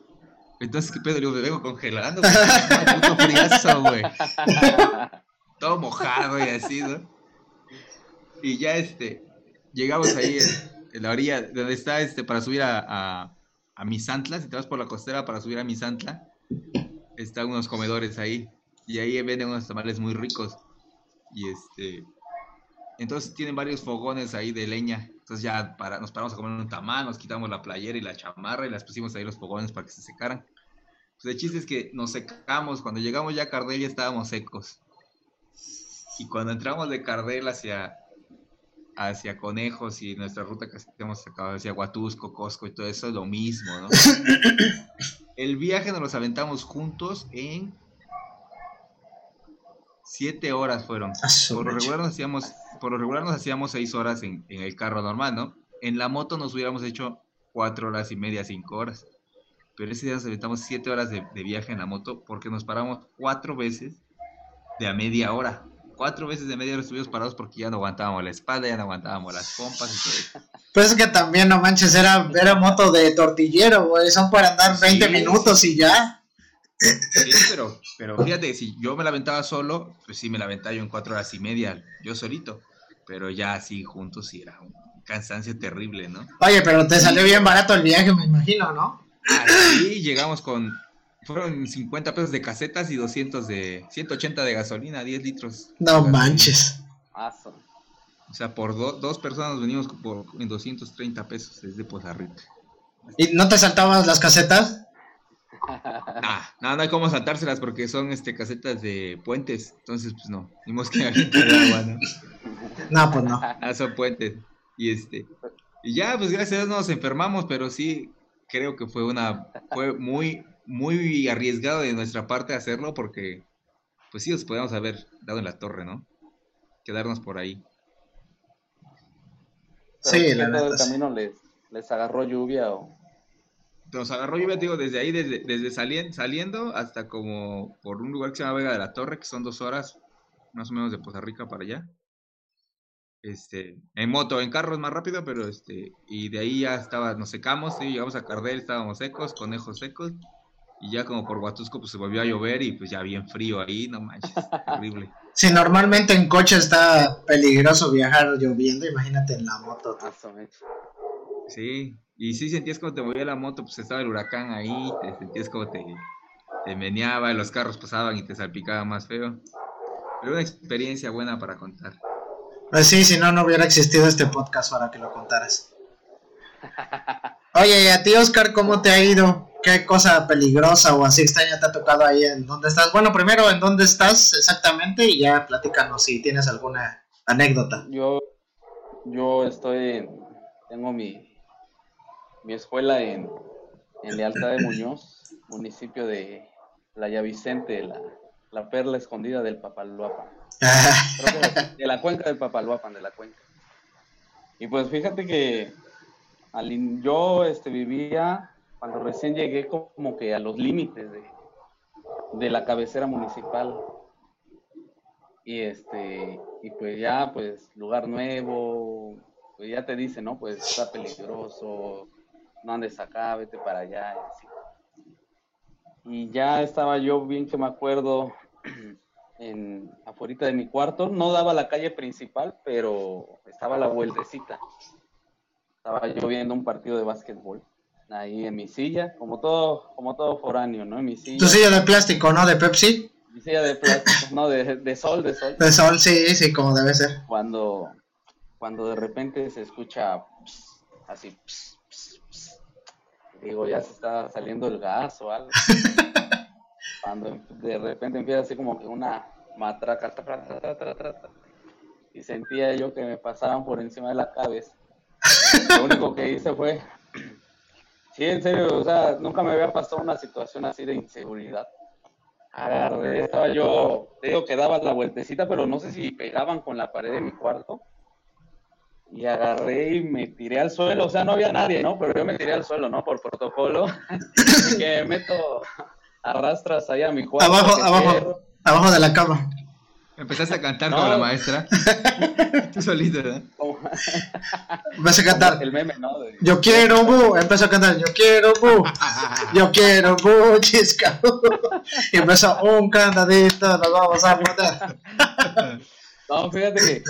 entonces, ¿qué pedo? me vengo congelando. puto friazo, güey. Todo mojado y así, ¿no? Y ya, este, llegamos ahí en, la orilla, donde está, este, para subir a, a, a Misantla, si te vas por la costera para subir a Misantla, están unos comedores ahí. Y ahí venden unos tamales muy ricos. Y este, entonces tienen varios fogones ahí de leña. Entonces ya para, nos paramos a comer un tamal, nos quitamos la playera y la chamarra y las pusimos ahí los fogones para que se secaran. Pues el chiste es que nos secamos. Cuando llegamos ya a Cardel ya estábamos secos. Y cuando entramos de Cardel hacia, hacia Conejos y nuestra ruta que hemos sacado hacia Huatusco, Cosco y todo eso, es lo mismo, ¿no? El viaje nos los aventamos juntos en siete horas fueron. Por regular nos hacíamos por lo regular nos hacíamos seis horas en, el carro normal, ¿no? En la moto nos hubiéramos hecho cuatro horas y media, cinco horas. Pero ese día nos aventamos siete horas de, viaje en la moto porque nos paramos cuatro veces de a media hora. Cuatro veces de media hora estuvimos parados porque ya no aguantábamos la espalda, ya no aguantábamos las pompas y todo eso. Pues es que también, no manches, era, era moto de tortillero, güey. Son para andar 20 minutos y ya. Sí, pero, pero fíjate, si yo me la aventaba solo, pues sí me la aventaba yo en cuatro horas y media, yo solito. Pero ya así juntos sí era un cansancio terrible, ¿no? Oye, pero te salió bien barato el viaje, me imagino, ¿no? Así llegamos con fueron 50 pesos de casetas y 200 de, 180 de gasolina, 10 litros. No manches. O sea, por dos personas venimos por en 230 pesos desde Poza Rica. ¿Y no te saltabas las casetas? No, no hay cómo saltárselas porque son este casetas de puentes. Entonces, pues no. Dimos que agua, ¿no? No, pues no. Ah, son puentes. Y este. Y ya, pues gracias a Dios nos enfermamos, pero sí creo que fue una. Fue muy, muy arriesgado de nuestra parte hacerlo porque. Pues sí, nos podíamos haber dado en la torre, ¿no? Quedarnos por ahí. sí, la el camino les, les agarró lluvia o nos agarró lluvia, digo, desde ahí, desde, desde saliendo hasta como por un lugar que se llama Vega de la Torre, que son dos horas más o menos de Poza Rica para allá. Este, en moto, en carro es más rápido, pero este, y de ahí ya estaba, nos secamos, y llegamos a Cardel, estábamos secos, conejos secos, y ya como por Huatusco pues se volvió a llover y pues ya bien frío ahí, no manches, horrible. Si normalmente en coche está peligroso viajar lloviendo, imagínate en la moto. Sí, y sí sentías como te movía la moto, pues estaba el huracán ahí, te sentías como te, te meneaba, los carros pasaban y te salpicaba más feo. Pero una experiencia buena para contar. Pues sí, si no, no hubiera existido este podcast para que lo contaras. Oye, y a ti, Oscar, ¿cómo te ha ido? ¿Qué cosa peligrosa o así extraña te ha tocado ahí en dónde estás? Bueno, primero, ¿en dónde estás exactamente? Y ya platícanos si tienes alguna anécdota. Yo, yo estoy, tengo mi, mi escuela en, Lealtad de Muñoz, municipio de Playa Vicente, la, la perla escondida del Papaluapan. de la cuenca del Papaluapan, de la cuenca. Y pues fíjate que al, yo este, vivía, cuando recién llegué, como que a los límites de, de la cabecera municipal. Y este, y pues ya, pues, lugar nuevo, pues ya te dice, ¿no? Pues está peligroso, no andes acá, vete para allá. Y, ya estaba yo bien que me acuerdo en afuera de mi cuarto, no daba la calle principal, pero estaba la vueltecita. Estaba yo viendo un partido de básquetbol ahí en mi silla, como todo, como todo foráneo, ¿no? En mi silla. Tu silla de plástico, ¿no? De Pepsi. Mi silla de plástico, no, de, de sol, de sol. De sol, sí, sí, como debe ser. Cuando, cuando de repente se escucha así, digo, ya se está saliendo el gas o algo. Cuando de repente empieza así como que una matraca, y sentía yo que me pasaban por encima de la cabeza. Lo único que hice fue, sí, en serio, o sea, nunca me había pasado una situación así de inseguridad. Agarré, estaba yo, digo que daba la vueltecita, pero no sé si pegaban con la pared de mi cuarto y agarré y me tiré al suelo, o sea, no había nadie, ¿no? Pero yo me tiré al suelo, ¿no? Por protocolo, y que meto arrastras ahí a mi cuarto. Abajo, abajo, abajo de la cama. Empezaste a cantar con la maestra. Tú solito, ¿verdad? Empecé a cantar. El meme, ¿no? Yo quiero bu. Empezó a cantar. Yo quiero bu. Yo quiero bu, chisca. y empezó un candadito. Nos vamos a matar. no, fíjate que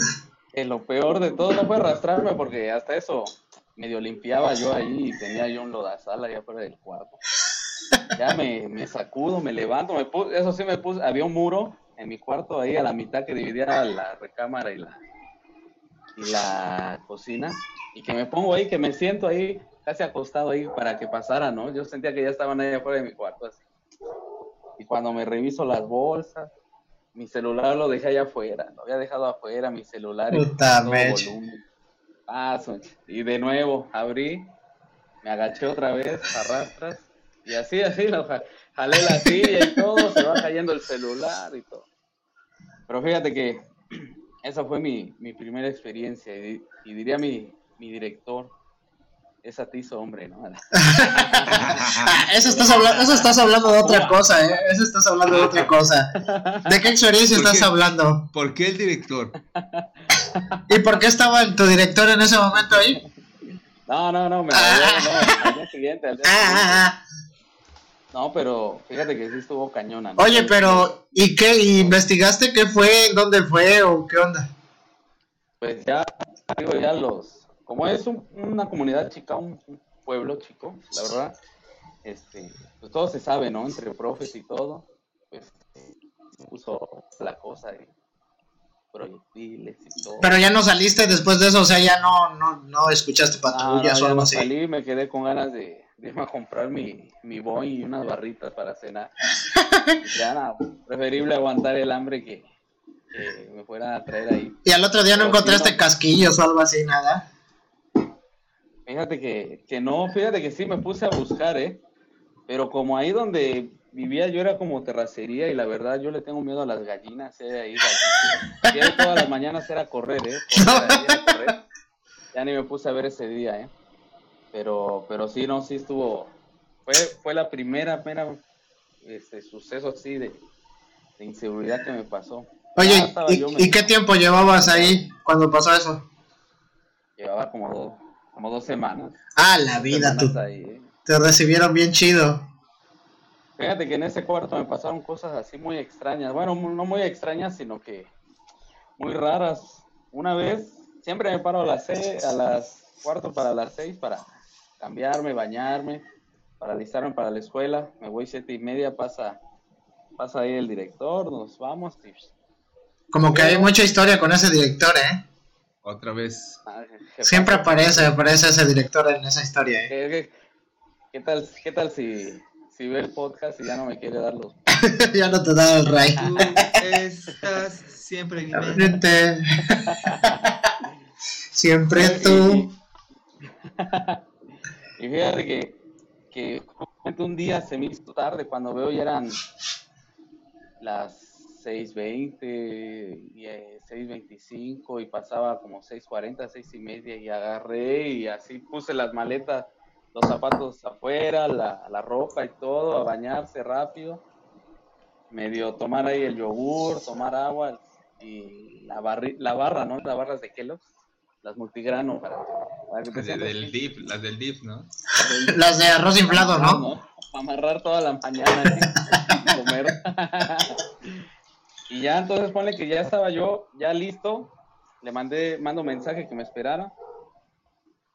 lo peor de todo no fue arrastrarme porque hasta eso medio limpiaba yo ahí y tenía yo un lodazal allá afuera del cuarto. Ya me, me sacudo, me levanto, me puse, eso sí me puse, había un muro en mi cuarto ahí a la mitad que dividía la recámara y la, y la cocina y que me pongo ahí, que me siento ahí casi acostado ahí para que pasara, ¿no? Yo sentía que ya estaban ahí afuera de mi cuarto. Y cuando me reviso las bolsas, mi celular lo dejé allá afuera, lo había dejado afuera, mi celular y volumen. Ah, y de nuevo abrí, me agaché otra vez, arrastras, y así, así, lo jalé la silla y todo, se va cayendo el celular y todo. Pero fíjate que esa fue mi, mi primera experiencia y, y diría mi, mi director, es atizo, hombre, ¿no? eso, estás hablando, eso estás hablando de otra cosa, ¿eh? Eso estás hablando de otra cosa. ¿De qué experiencia estás hablando? ¿Por qué el director? ¿Y por qué estaba tu director en ese momento ahí? No, no, no, me ah. al día siguiente, al día ah, siguiente. Ah, no, pero fíjate que sí estuvo cañona. Oye, pero ¿y qué? ¿Investigaste qué fue? ¿Dónde fue? ¿O qué onda? Pues ya, digo, ya los como es una comunidad chica, un, pueblo chico, la verdad, este, pues todo se sabe, ¿no? Entre profes y todo, pues puso la cosa de proyectiles y todo. Pero ya no saliste después de eso, o sea, ya no, no, no escuchaste patrullas Ah, no, o algo no así. salí, me quedé con ganas de, de irme a comprar mi, mi boy y unas barritas para cenar. ya nada, preferible aguantar el hambre que, que me fuera a traer ahí. Y al otro día no Pero encontraste no. casquillos o algo así, nada. Fíjate que, que no, fíjate que sí me puse a buscar, ¿eh? Pero como ahí donde vivía yo era como terracería y la verdad yo le tengo miedo a las gallinas, ¿eh? Ahí gallinas. Todas las mañanas era correr, ¿eh? Correr, correr. Ya ni me puse a ver ese día, ¿eh? Pero, pero sí, no, sí estuvo, fue, fue la primera, primera, este, suceso así de, de inseguridad que me pasó. Oye, ¿y, y qué tiempo llevabas ahí cuando pasó eso? Llevaba como dos, como dos semanas. Ah, la vida, tú. ahí, ¿eh? Te recibieron bien chido. Fíjate que en ese cuarto me pasaron cosas así muy extrañas. Bueno, no muy extrañas, sino que muy raras. Una vez, siempre me paro a las seis, a las cuarto para las seis para cambiarme, bañarme, para alistarme para la escuela. Me voy siete y media, pasa, pasa ahí el director, nos vamos. Como que hay mucha historia con ese director, ¿eh? Otra vez. ah. Siempre aparece, aparece ese director en esa historia, ¿eh? ¿Qué, qué- qué tal, qué tal si, si ve el podcast y ya no me quiere dar los... ya no te da el ray. Tú estás siempre en mi mente. Vente. Siempre tú. Y fíjate que, que un día se me hizo tarde cuando veo ya eran las 6.20 y eh, 6.25 y pasaba como 6.40, 6 y media y agarré y así puse las maletas, los zapatos afuera, la, la ropa y todo, a bañarse rápido, medio tomar ahí el yogur, tomar agua y la, barri- la barra, ¿no? Las barras de Kellogg's, las multigrano para, para que Las del dip, las del dip, ¿no? Las de arroz inflado, ¿no? Para amarrar toda la mañana ¿eh? y comer. y ya entonces ponle que ya estaba yo ya listo, le mandé, mando mensaje que me esperara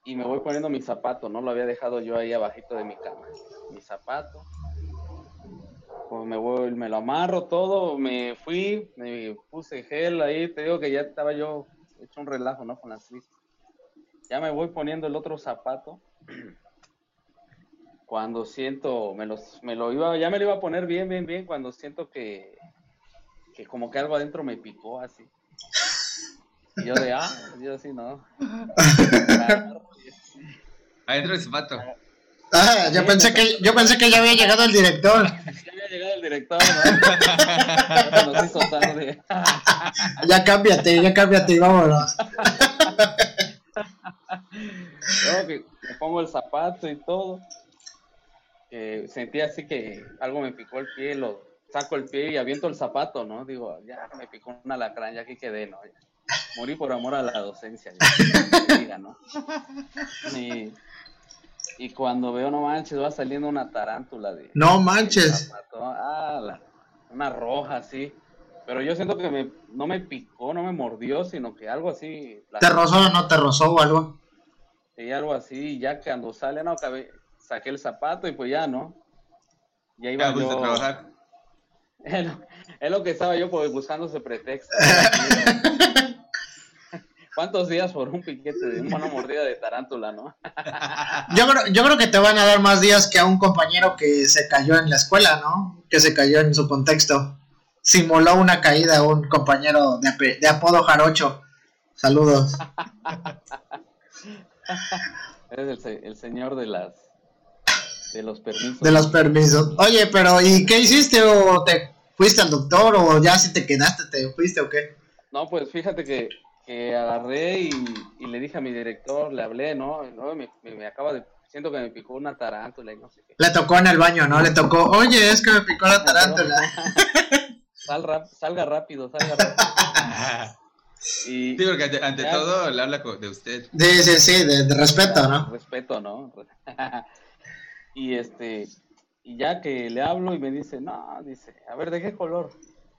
y me voy poniendo mi zapato, ¿no? Lo había dejado yo ahí abajito de mi cama. Mi zapato. Pues me voy, me lo amarro todo, me fui, me puse gel ahí, te digo que ya estaba yo hecho un relajo, ¿no? Con las listas. Ya me voy poniendo el otro zapato cuando siento, me, los, me lo iba, ya me lo iba a poner bien, bien, bien, cuando siento que, que como que algo adentro me picó así. Y yo de, ah, yo así, no. Adentro del zapato. Ah, yo pensé que yo pensé que ya había llegado el director. Ya había llegado el director, ¿no? Nos hizo tarde. Ya cámbiate, ya cámbiate y vámonos. Luego que me pongo el zapato y todo. eh, sentí así que algo me picó el pie, lo saco el pie y aviento el zapato, ¿no? Digo, ya me picó un alacrán, ya aquí quedé, ¿no? Ya. Morí por amor a la docencia, ya, que diga, ¿no? Y, y cuando veo, no manches, va saliendo una tarántula de... No manches. zapato. Ah, la- una roja, así. Pero yo siento que me, no me picó, no me mordió, sino que algo así... la- ¿Te rozó o no te rozó o algo? y algo así, y ya cuando sale, no, saqué el zapato y pues ya, ¿no? Ya iba yo, a trabajar. es, lo, es lo que estaba yo pues, buscando ese pretexto. ¿Cuántos días por un piquete de una mordida de tarántula, no? Yo creo, yo creo que te van a dar más días que a un compañero que se cayó en la escuela, ¿no? Que se cayó en su contexto. Simuló una caída a un compañero de, apodo Jarocho. Saludos. Eres el, se- el señor de las de los permisos. De los permisos. Oye, pero ¿y qué hiciste? ¿O te fuiste al doctor? ¿O ya si te quedaste, te fuiste o qué? No, pues fíjate que, que agarré y, y le dije a mi director, le hablé, ¿no? No, me, me- me acaba de, siento que me picó una tarántula y no sé qué. Le tocó en el baño, ¿no? Le tocó, oye, es que me picó la tarántula. Sal rap- salga rápido, salga rápido. Y, Sí, porque ante, ante Ya. todo le habla de usted. Sí, sí, sí, de, de respeto, ¿no? respeto, ¿no? Y este, y ya que le hablo y me dice, no, dice, a ver, ¿de qué color?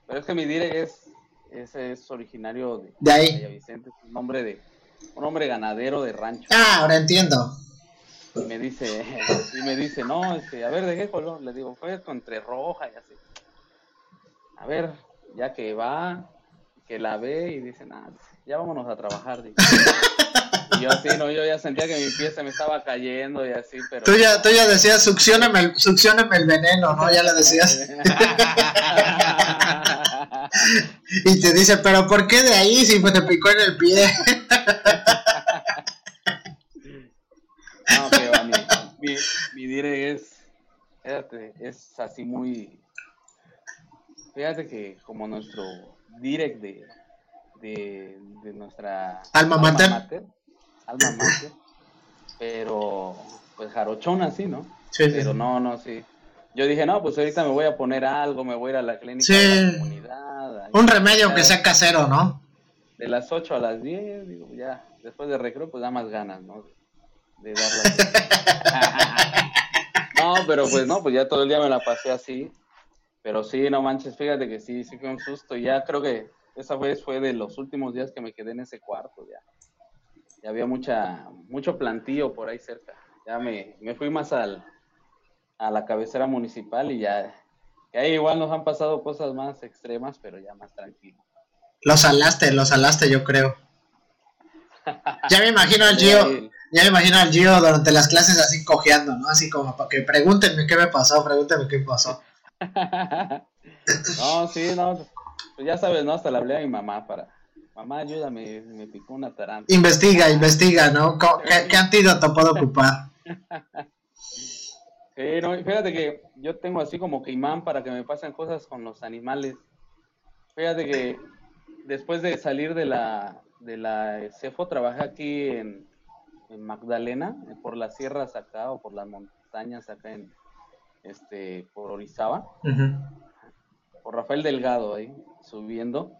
Pero es que mi dire es, ese es originario de, De ahí. Vicente, es un hombre de, un hombre ganadero de rancho. Ah, ahora entiendo. y me dice, y me dice, no, este, a ver, ¿de qué color? Le digo, fue entre roja y así. A ver, ya que va, que la ve y dice, nada, ya vámonos a trabajar. Y yo así, no, yo ya sentía que mi pie se me estaba cayendo y así, pero... Tú ya, tú ya decías, succioneme el, succioneme el veneno, ¿no? Ya le decías. y te dice, pero ¿por qué de ahí si te picó en el pie? no, pero mi, mi, mi dire es, fíjate, es así muy... Fíjate que como nuestro direct de, de, de nuestra... Alma mater. Alma mater. Pero, pues jarochón así, ¿no? Sí, sí. Pero no, no, sí. Yo dije, no, pues ahorita me voy a poner algo, me voy a ir a la clínica Sí. de la comunidad. Un remedio que sea casero, ¿no? De las 8 a las 10, digo, ya, después de recreo, pues da más ganas, ¿no? De darla. no, pero pues no, pues ya todo el día me la pasé así. Pero sí, no manches, fíjate que sí, sí fue un susto. Y ya creo que esa vez fue de los últimos días que me quedé en ese cuarto, ya. Ya había mucha, mucho plantío por ahí cerca. Ya me, me fui más al, a la cabecera municipal y ya, que ahí igual nos han pasado cosas más extremas, pero ya más tranquilo. Lo salaste, lo salaste, yo creo. Ya me imagino al Gio, Sí. ya me imagino al Gio durante las clases así cojeando, ¿no? Así como para que pregúntenme qué me pasó, pregúntenme qué pasó. no, sí, no. Pues ya sabes, ¿no? Hasta le hablé a mi mamá para. Mamá, ayúdame, me picó una tarántula. Investiga, investiga, ¿no? ¿Qué, qué antídoto puedo ocupar? Sí, no, fíjate que yo tengo así como que imán para que me pasen cosas con los animales. Fíjate que después de salir de la, de la CEFO, trabajé aquí en, en Magdalena, por las sierras acá o por las montañas acá en, este, por Orizaba. Ujú. por Rafael Delgado ahí, subiendo.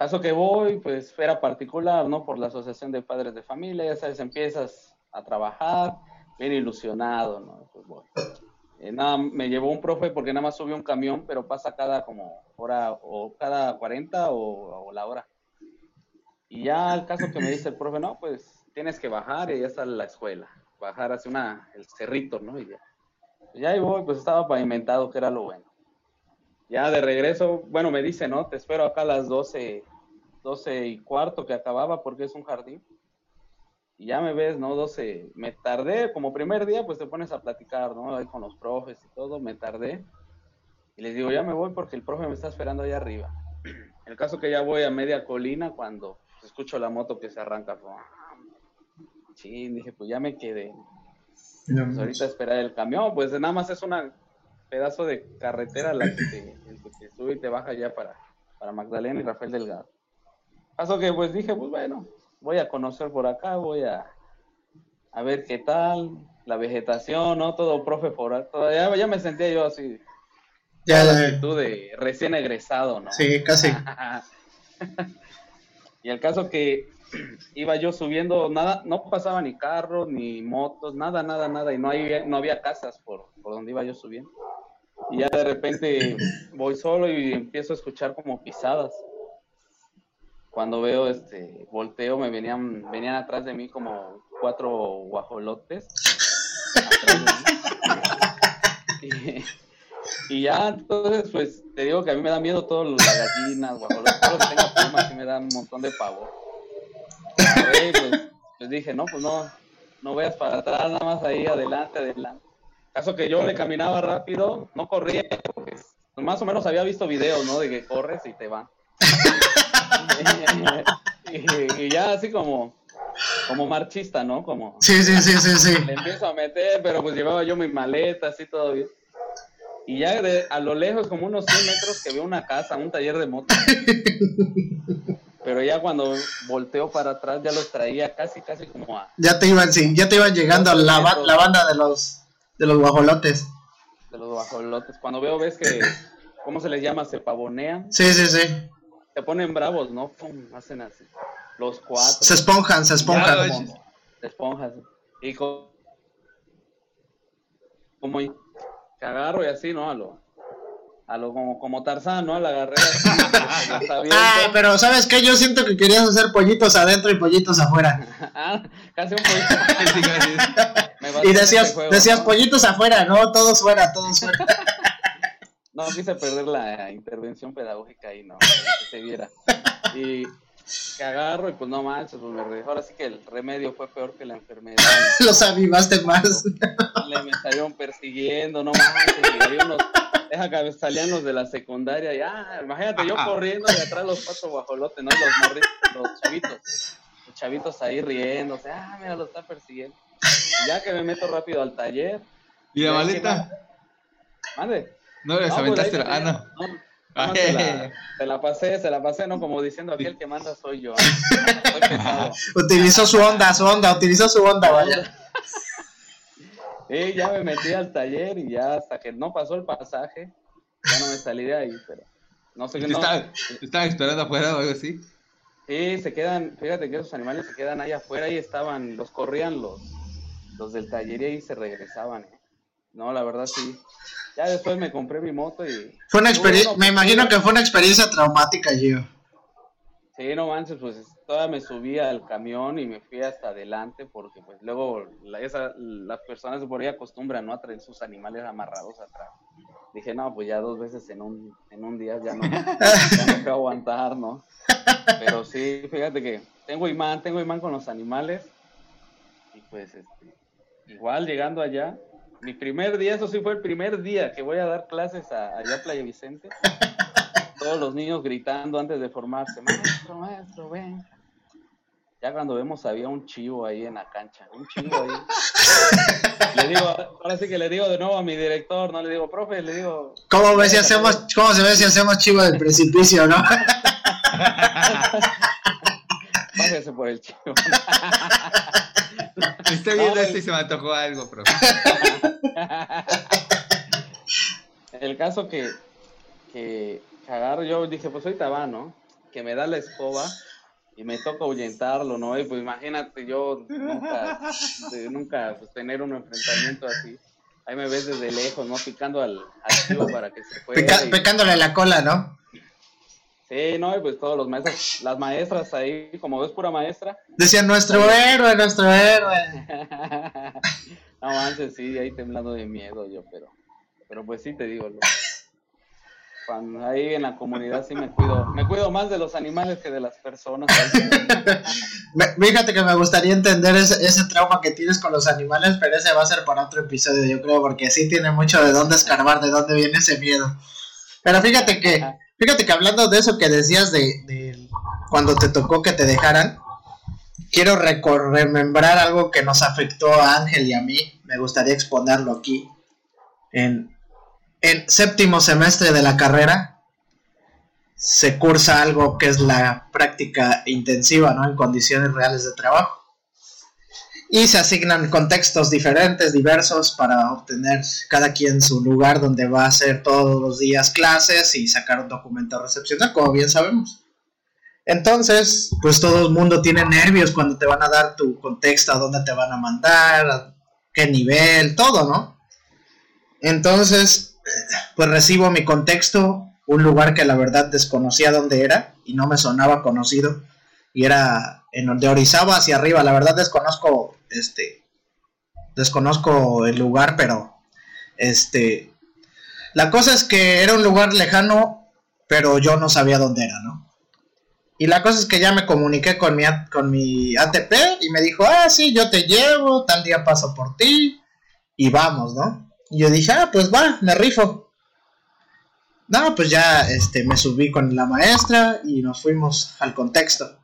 Caso que voy, pues era particular, ¿no? Por la Asociación de Padres de Familia, ya sabes, empiezas a trabajar, bien ilusionado, ¿no? Pues voy. Eh, nada, me llevó un profe porque nada más subió un camión, pero pasa cada como hora, o cada 40 o, la hora. Y ya el caso que me dice el profe, no, pues tienes que bajar y ya está la escuela. Bajar hacia una, el cerrito, ¿no? Y ya. Ya ahí voy, pues estaba pavimentado, que era lo bueno. Ya de regreso, bueno, me dice, ¿no? Te espero acá a las 12, 12 y cuarto que acababa porque es un jardín. Y ya me ves, ¿no? 12, me tardé, como primer día, pues te pones a platicar, ¿no? Ahí con los profes y todo, me tardé. Y les digo, ya me voy porque el profe me está esperando allá arriba. El caso que ya voy a media colina cuando escucho la moto que se arranca. Sí, dije, pues ya me quedé. Pues ahorita esperar el camión, pues nada más es una pedazo de carretera la que te, el que te sube y te baja ya para, para Magdalena y Rafael Delgado. Caso que pues dije, pues bueno, voy a conocer por acá, voy a, a ver qué tal, la vegetación, ¿no? Todo profe por todavía ya me sentía yo así, Ya, la actitud de recién egresado, ¿no? sí, casi. y el caso que iba yo subiendo, nada, no pasaba ni carros, ni motos, nada, nada, nada, y no había, no había casas por, por donde iba yo subiendo. Y ya de repente voy solo y empiezo a escuchar como pisadas. Cuando veo este volteo, me venían, venían atrás de mí como cuatro guajolotes. Y, y ya, entonces, pues te digo que a mí me da miedo todo las gallinas, guajolotes, todo lo que tenga plumas, sí me da un montón de pavor. Güey, pues, pues dije, no, pues no, no veas para atrás, nada más ahí, adelante, adelante. Caso que yo le caminaba rápido, no corría, porque más o menos había visto videos, ¿no? De que corres y te van. y, y ya así como, como marchista, ¿no? Como Sí, sí, sí, sí, sí. le empiezo a meter, pero pues llevaba yo mi maleta, así todo bien. Y ya de, a lo lejos, como unos 100 metros, que veo una casa, un taller de motos. Pero ya cuando volteo para atrás, ya los traía casi, casi como a Ya te iban, sí, ya te iban llegando la, ba- la banda de los de los guajolotes. de los bajolotes. Cuando veo, ves que, ¿cómo se les llama? Se pavonean, Sí, sí, sí. se ponen bravos, ¿no? Pum, hacen así. Los cuatro. Se esponjan, se Ya, esponjan. güey. como de esponjas. Y co- como y- que agarro y así, ¿no? A lo, a lo como, como Tarzán, ¿no? A la agarré. Ah, pero ¿sabes qué? Yo siento que querías hacer pollitos adentro y pollitos afuera. Ah, casi un. Me y decías, decías pollitos afuera, no, todos fuera, todos fuera. No quise perder la intervención pedagógica ahí, no, que se viera. Y que agarro y pues no manches, pues me Ahora sí que el remedio fue peor que la enfermedad. Los avivaste más. Le me salieron persiguiendo, no manches, unos, deja que salían los de la secundaria, ya, imagínate yo corriendo de atrás los cuatro guajolotes, ¿no? Los morritos, los chavitos, los chavitos ahí riéndose, ah, mira, lo está persiguiendo. ya que me meto rápido al taller. ¿Y la maleta? Mande. No les pues, aventaste la. Ah, no. Ah, se, la, pasé, se la pasé, ¿no? Como diciendo aquí el que manda soy yo. utilizó su onda, su onda, utilizó su onda, vaya. Sí, ya me metí al taller y ya hasta que no pasó el pasaje, ya no me salí de ahí, pero no sé qué. No, ¿Estaban esperando afuera o algo así? Sí, se quedan, fíjate que esos animales se quedan ahí afuera y estaban, los corrían los, los del taller y ahí se regresaban. ¿eh? No, la verdad sí. Ya después me compré mi moto y... Fue una experiencia, me imagino que fue una experiencia traumática, Gio. Sí, no manches, pues todavía me subí al camión y me fui hasta adelante porque pues luego las personas por ahí acostumbran, ¿no? A traer sus animales amarrados atrás. Dije, no, pues ya dos veces en un, en un día ya no, ya no puedo aguantar, ¿no? Pero sí, fíjate que tengo imán, tengo imán con los animales y pues este, igual llegando allá, mi primer día, eso sí fue el primer día que voy a dar clases a, allá a Playa Vicente. Todos los niños gritando antes de formarse, maestro, maestro, ven. Ya cuando vemos había un chivo ahí en la cancha, un chivo ahí. le digo, ahora sí que le digo de nuevo a mi director, no le digo, profe, le digo. ¿Cómo ves si hacemos, cómo se ve si hacemos chivo del precipicio, no? Bájese por el chivo. Estoy viendo esto y se me antojó algo, profe. El caso que, que, agarro, yo dije, pues ahorita va, ¿no? Que me da la escoba y me toca ahuyentarlo, ¿no? Y pues imagínate yo nunca, nunca pues, tener un enfrentamiento así. Ahí me ves desde lejos, ¿no? Picando al, al para que se pueda. Pecándole la cola, ¿no? Sí, no, y pues todos los maestros, las maestras ahí, como ves pura maestra. Decían nuestro héroe, nuestro héroe. no manches, sí, ahí temblando de miedo yo, pero, pero pues sí te digo, cuando ahí en la comunidad sí me cuido, me cuido más de los animales que de las personas. Fíjate que me gustaría entender ese, ese trauma que tienes con los animales, pero ese va a ser para otro episodio, yo creo, porque sí tiene mucho de dónde escarbar, de dónde viene ese miedo. Pero fíjate que Fíjate que hablando de eso que decías de, cuando te tocó que te dejaran, quiero remembrar algo que nos afectó a Ángel y a mí. Me gustaría exponerlo aquí. En, en séptimo semestre de la carrera se cursa algo que es la práctica intensiva, ¿no? En condiciones reales de trabajo y se asignan contextos diferentes, diversos, para obtener cada quien su lugar donde va a hacer todos los días clases y sacar un documento recepcional, como bien sabemos. Entonces, pues todo el mundo tiene nervios cuando te van a dar tu contexto, a dónde te van a mandar, a qué nivel, todo, ¿no? Entonces, pues recibo mi contexto, un lugar que la verdad desconocía dónde era y no me sonaba conocido, y era en de Orizaba hacia arriba, la verdad desconozco este, desconozco el lugar, pero este, la cosa es que era un lugar lejano, pero yo no sabía dónde era, ¿no? Y la cosa es que ya me comuniqué con mi, con mi ATP y me dijo, ah, sí, yo te llevo, tal día paso por ti y vamos, ¿no? Y yo dije, ah, pues va, me rifo. No, pues ya este, me subí con la maestra y nos fuimos al contexto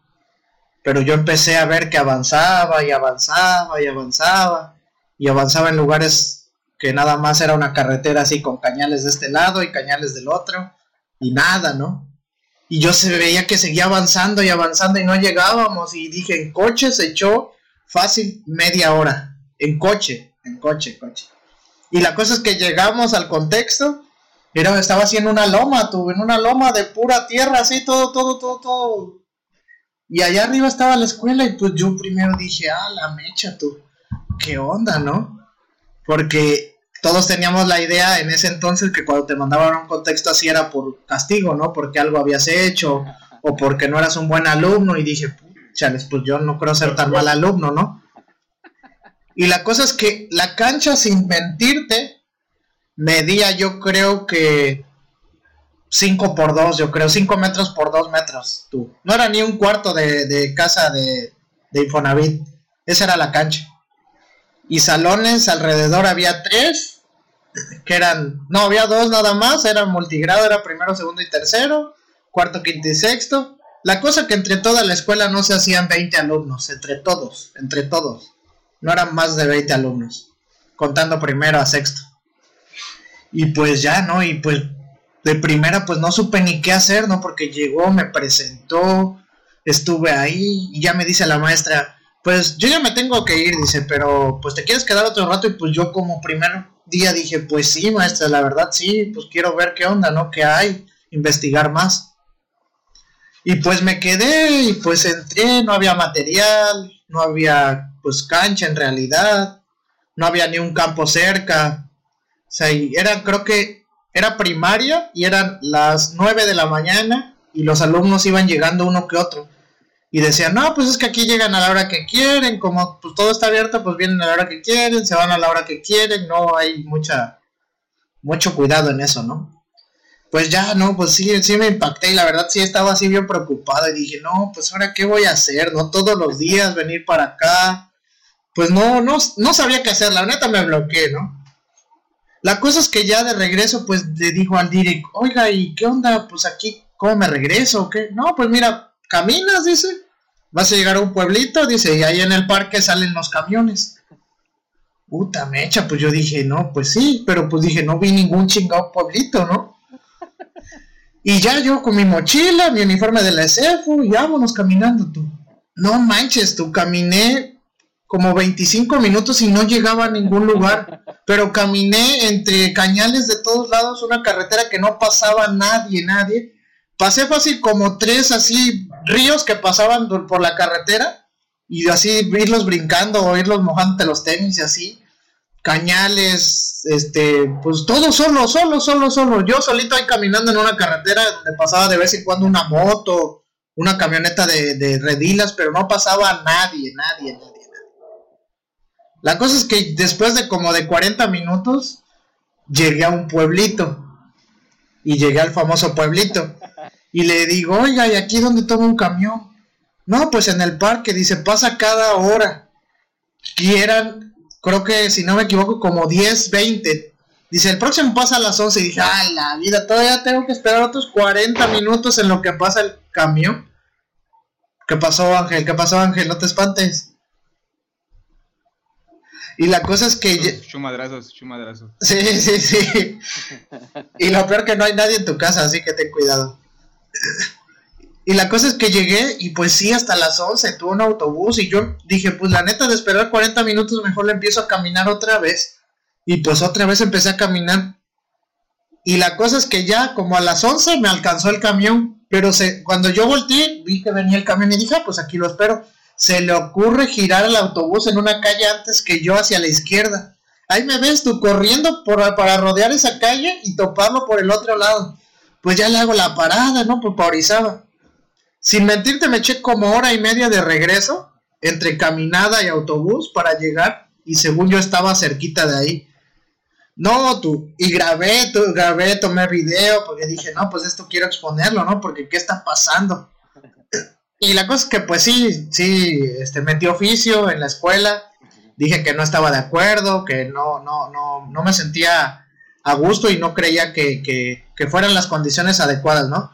pero yo empecé a ver que avanzaba y avanzaba y avanzaba y avanzaba en lugares que nada más era una carretera así con cañales de este lado y cañales del otro y nada, ¿no? Y yo se veía que seguía avanzando y avanzando y no llegábamos y dije, en coche se echó fácil media hora, en coche, en coche, coche. Y la cosa es que llegamos al contexto, era, estaba así en una loma, tuve en una loma de pura tierra, así todo, todo, todo, todo y allá arriba estaba la escuela y pues yo primero dije, ah, la mecha tú, ¿qué onda, no? Porque todos teníamos la idea en ese entonces que cuando te mandaban un contexto así era por castigo, ¿no? Porque algo habías hecho o porque no eras un buen alumno y dije, chales, pues yo no creo ser tan mal alumno, ¿no? Y la cosa es que la cancha, sin mentirte, medía yo creo que 5 por 2, yo creo, 5 metros por 2 metros, tú. No era ni un cuarto de, casa de, de Infonavit, esa era la cancha. Y salones alrededor había 3, que eran, no, había dos nada más, eran multigrado, era primero, segundo y tercero, cuarto, quinto y sexto. La cosa que entre toda la escuela no se hacían 20 alumnos, entre todos, entre todos. No eran más de 20 alumnos, contando primero a sexto. Y pues ya, ¿no? Y pues de primera pues no supe ni qué hacer, ¿no? Porque llegó, me presentó, estuve ahí y ya me dice la maestra, pues yo ya me tengo que ir, dice, pero pues te quieres quedar otro rato y pues yo como primer día dije, pues sí, maestra, la verdad sí, pues quiero ver qué onda, ¿no? ¿Qué hay? Investigar más. Y pues me quedé y pues entré, no había material, no había pues cancha en realidad, no había ni un campo cerca. O sea, era creo que era primaria y eran las 9 de la mañana y los alumnos iban llegando uno que otro. Y decían, no, pues es que aquí llegan a la hora que quieren, como pues todo está abierto, pues vienen a la hora que quieren, se van a la hora que quieren, no hay mucha, mucho cuidado en eso, ¿no? Pues ya, no, pues sí, sí me impacté y la verdad sí estaba así bien preocupado y dije, no, pues ahora qué voy a hacer, ¿no? Todos los días venir para acá. Pues no, no, no sabía qué hacer, la neta me bloqueé, ¿no? La cosa es que ya de regreso, pues le dijo al Direct, oiga, ¿y qué onda? Pues aquí, ¿cómo me regreso o qué? No, pues mira, caminas, dice, vas a llegar a un pueblito, dice, y ahí en el parque salen los camiones. Puta mecha, pues yo dije, no, pues sí, pero pues dije, no vi ningún chingado pueblito, ¿no? Y ya yo con mi mochila, mi uniforme de la SEFU, y vámonos caminando tú. No manches, tú caminé como 25 minutos y no llegaba a ningún lugar, pero caminé entre cañales de todos lados, una carretera que no pasaba nadie, nadie. Pasé fácil como tres así ríos que pasaban por la carretera y así irlos brincando o irlos mojando los tenis y así. Cañales, este, pues todo solo, solo, solo, solo. Yo solito ahí caminando en una carretera donde pasaba de vez en cuando una moto, una camioneta de, de redilas, pero no pasaba nadie, nadie, nadie. La cosa es que después de como de 40 minutos, llegué a un pueblito. Y llegué al famoso pueblito. Y le digo, oiga, ¿y aquí dónde toma un camión? No, pues en el parque, dice, pasa cada hora. Y eran, creo que si no me equivoco, como 10, 20. Dice, el próximo pasa a las 11. Y dije, ay, la vida, todavía tengo que esperar otros 40 minutos en lo que pasa el camión. ¿Qué pasó, Ángel? ¿Qué pasó, Ángel? No te espantes. Y la cosa es que... Chumadrazos, chumadrazos. Sí, sí, sí. Y lo peor que no hay nadie en tu casa, así que ten cuidado. Y la cosa es que llegué y pues sí, hasta las 11 tuve un autobús y yo dije, pues la neta de esperar 40 minutos mejor le empiezo a caminar otra vez. Y pues otra vez empecé a caminar. Y la cosa es que ya como a las 11 me alcanzó el camión, pero se, cuando yo volteé vi que venía el camión y dije, ah, pues aquí lo espero se le ocurre girar el autobús en una calle antes que yo hacia la izquierda. Ahí me ves tú corriendo por, para rodear esa calle y toparlo por el otro lado. Pues ya le hago la parada, ¿no? Pues Orizaba. Sin mentirte, me eché como hora y media de regreso entre caminada y autobús para llegar y según yo estaba cerquita de ahí. No, tú, y grabé, tú, grabé, tomé video porque dije, no, pues esto quiero exponerlo, ¿no? Porque ¿qué está pasando? Y la cosa es que pues sí, sí, este, metí oficio en la escuela, dije que no estaba de acuerdo, que no, no, no, no me sentía a gusto y no creía que, que, fueran las condiciones adecuadas, ¿no?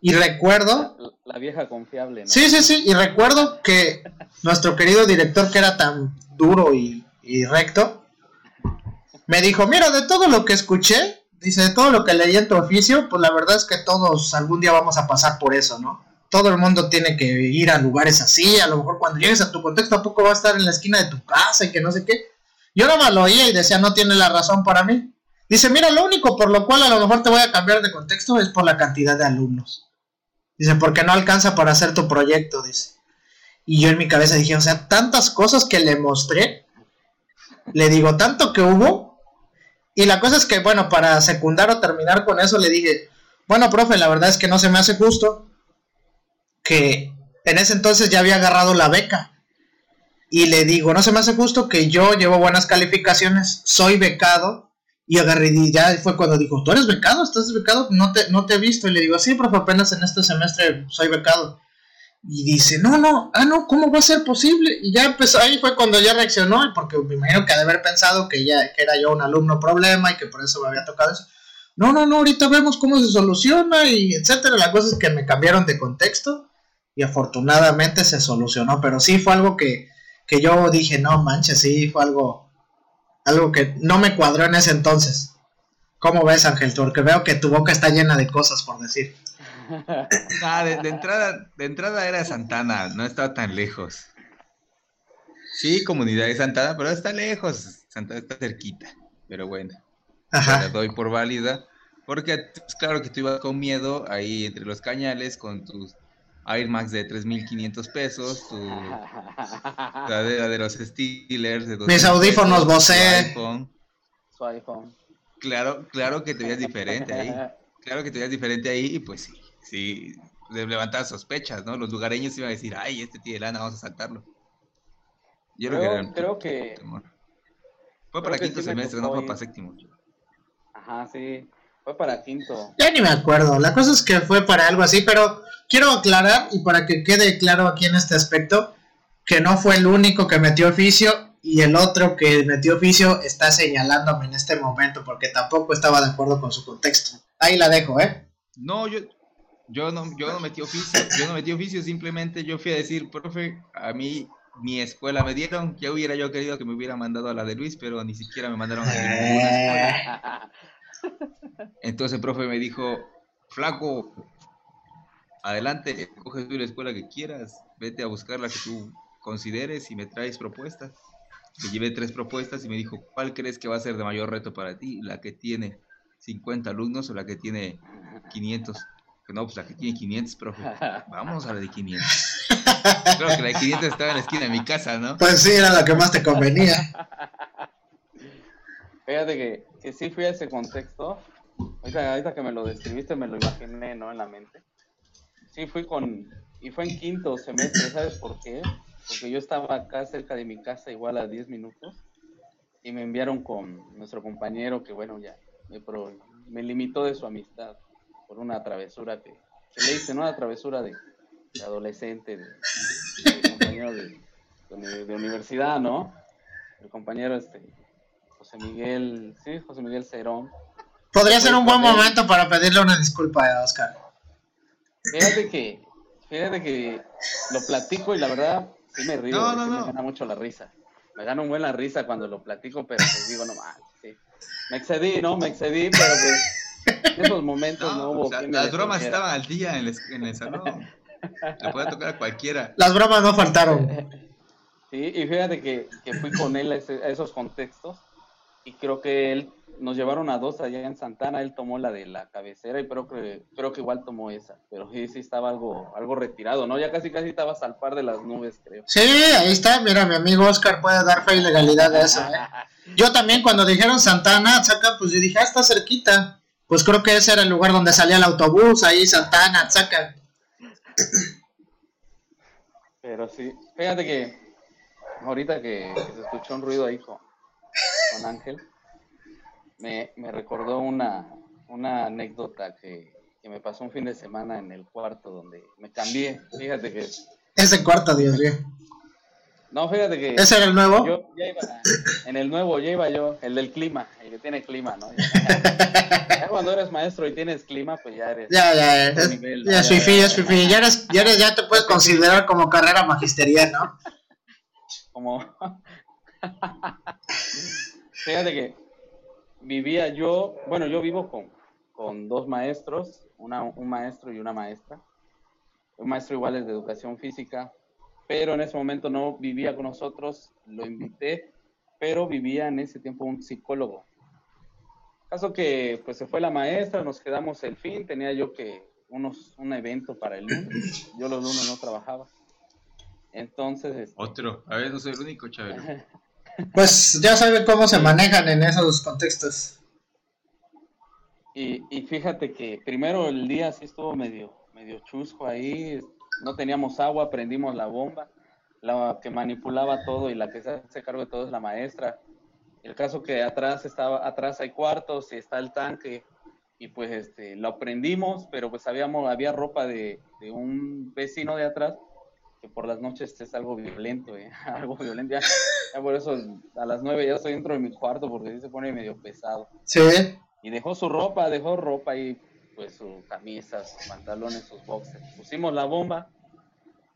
Y recuerdo... La, vieja confiable, ¿no? Sí, sí, sí, y recuerdo que nuestro querido director que era tan duro y, y recto, me dijo, mira, de todo lo que escuché, dice, de todo lo que leí en tu oficio, pues la verdad es que todos algún día vamos a pasar por eso, ¿no? Todo el mundo tiene que ir a lugares así, a lo mejor cuando llegues a tu contexto tampoco va a estar en la esquina de tu casa y que no sé qué. Yo no me lo oía y decía, no tiene la razón para mí. Dice, mira, lo único por lo cual a lo mejor te voy a cambiar de contexto es por la cantidad de alumnos. Dice, porque no alcanza para hacer tu proyecto, dice. Y yo en mi cabeza dije, o sea, tantas cosas que le mostré, le digo, tanto que hubo. Y la cosa es que, bueno, para secundar o terminar con eso, le dije, bueno, profe, la verdad es que no se me hace justo que en ese entonces ya había agarrado la beca. y le digo, no se me hace justo que yo llevo buenas calificaciones, soy becado, y agarré y ya fue cuando dijo, ¿tú eres becado? ¿Estás becado? No te, no te he visto. Y le digo, sí, profe, apenas en este semestre soy becado. Y dice, no, no, ah, no, ¿cómo va a ser posible? Y ya empezó, ahí fue cuando ya reaccionó, porque me imagino que ha de haber pensado que ya que era yo un alumno problema y que por eso me había tocado eso. No, no, no, ahorita vemos cómo se soluciona y etcétera. La cosa es que me cambiaron de contexto y afortunadamente se solucionó, pero sí fue algo que, que yo dije, no manches, sí, fue algo, algo que no me cuadró en ese entonces. ¿Cómo ves, Ángel Tour? Que veo que tu boca está llena de cosas por decir. Ah, de, entrada, de entrada era Santana, no estaba tan lejos. Sí, comunidad de Santana, pero está lejos. Santana está cerquita. Pero bueno, la doy por válida. Porque, pues, claro que tú ibas con miedo ahí entre los cañales con tus Air Max de 3.500 pesos, tu cadera de los Steelers. De Mis audífonos Bose. Su iPhone. Claro, claro que te veías diferente ahí. Claro que te veías diferente ahí y pues sí sí, levantar sospechas, ¿no? Los lugareños iban a decir, ay, este tiene lana, vamos a saltarlo. Yo creo, creo que... Fue para quinto semestre, no fue para séptimo. Ajá, sí. Fue para quinto. Ya ni me acuerdo. La cosa es que fue para algo así, pero quiero aclarar y para que quede claro aquí en este aspecto, que no fue el único que metió oficio y el otro que metió oficio está señalándome en este momento porque tampoco estaba de acuerdo con su contexto. Ahí la dejo, ¿eh? No, yo, yo no, yo no metí oficio, yo no metí oficio, simplemente yo fui a decir, profe, a mí mi escuela me dieron, ya hubiera yo querido que me hubiera mandado a la de Luis, pero ni siquiera me mandaron a ninguna escuela. Entonces el profe me dijo, flaco, adelante, coge tú la escuela que quieras, vete a buscar la que tú consideres y me traes propuestas. Le llevé tres propuestas y me dijo, ¿cuál crees que va a ser de mayor reto para ti? ¿La que tiene 50 alumnos o la que tiene 500? No, pues la que tiene 500, profe. Vamos a la de 500. Creo que la de 500 estaba en la esquina de mi casa, ¿no? Pues sí, era la que más te convenía. Fíjate que, que sí fui a ese contexto. Ahorita, que me lo describiste, me lo imaginé, ¿no? En la mente. Sí, fui con. Y fue en quinto semestre, ¿sabes por qué? Porque yo estaba acá cerca de mi casa, igual a 10 minutos. Y me enviaron con nuestro compañero, que bueno, ya me, me limitó de su amistad por una travesura que, le hice, ¿no? Una travesura de, adolescente, de, compañero de, universidad, ¿no? El compañero este, José Miguel, sí, José Miguel Cerón. Podría ser un buen momento para pedirle una disculpa a Oscar. Fíjate que, fíjate que lo platico y la verdad sí me río, no, me gana mucho la risa. Me gana un buen la risa cuando lo platico, pero pues digo, no mal, sí. Me excedí, ¿no? Me excedí, pero pues en esos momentos no, hubo. las bromas estaban al día en el, salón. Le puede tocar a cualquiera. Las bromas no faltaron. Sí, y fíjate que, que fui con él a, esos contextos y creo que él nos llevaron a dos allá en Santana, él tomó la de la cabecera y creo que, creo que igual tomó esa, pero sí, sí estaba algo, algo retirado, ¿no? Ya casi casi estabas al par de las nubes, creo. Sí, ahí está, mira, mi amigo Oscar puede dar fe y legalidad de eso, ¿eh? Yo también cuando dijeron Santana, saca, pues yo dije, ah, está cerquita. Pues creo que ese era el lugar donde salía el autobús, ahí Santana, saca. Pero sí, fíjate que ahorita que, se escuchó un ruido ahí con, Ángel, me, recordó una, una anécdota que, que, me pasó un fin de semana en el cuarto donde me cambié. Fíjate que... Ese cuarto, Dios mío. No, fíjate que. ¿Ese era el nuevo? Yo ya iba, en el nuevo ya iba yo, el del clima, el que tiene clima, ¿no? Ya, cuando eres maestro y tienes clima, pues ya eres. Ya, ya, es, ya, es fifi. Ya, eres, ya, eres, ya te puedes considerar como carrera magisterial, ¿no? Como. fíjate que vivía yo, bueno, yo vivo con, con dos maestros, una, un maestro y una maestra. Un maestro igual es de educación física, pero en ese momento no vivía con nosotros, lo invité, pero vivía en ese tiempo un psicólogo. Caso que pues se fue la maestra, nos quedamos el fin, tenía yo que unos, un evento para el lunes, yo los lunes no trabajaba. Entonces... Este, Otro, a ver, no soy el único, Chávez. Pues ya saben cómo se manejan en esos contextos. Y, y fíjate que primero el día sí estuvo medio, medio chusco ahí, no teníamos agua, prendimos la bomba. la que manipulaba todo y la que se hace cargo de todo es la maestra. El caso que atrás estaba, atrás hay cuartos y está el tanque y pues este, lo prendimos, pero pues habíamos, había ropa de, de un vecino de atrás que por las noches es algo violento, ¿eh? algo violento. Ya, por eso a las nueve ya estoy dentro de mi cuarto porque sí se pone medio pesado. Sí. Y dejó su ropa, dejó ropa y pues sus camisas, sus pantalones, sus boxers. Pusimos la bomba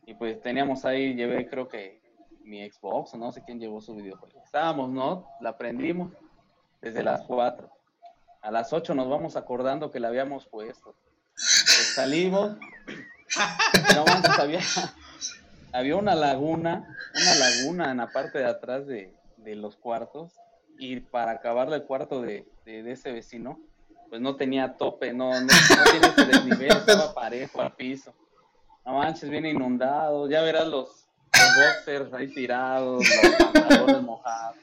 y pues teníamos ahí, llevé creo que mi Xbox, no sé quién llevó su videojuego. Estábamos, ¿no? La prendimos desde las 4. A las 8 nos vamos acordando que la habíamos puesto. Pues salimos. No, antes había, había una laguna, una laguna en la parte de atrás de, de los cuartos y para acabarle el cuarto de, de, de, ese vecino, pues no tenía tope, no, no, no tiene ese desnivel, estaba parejo al piso. No manches, viene inundado, ya verás los, los boxers ahí tirados, los pantalones mojados.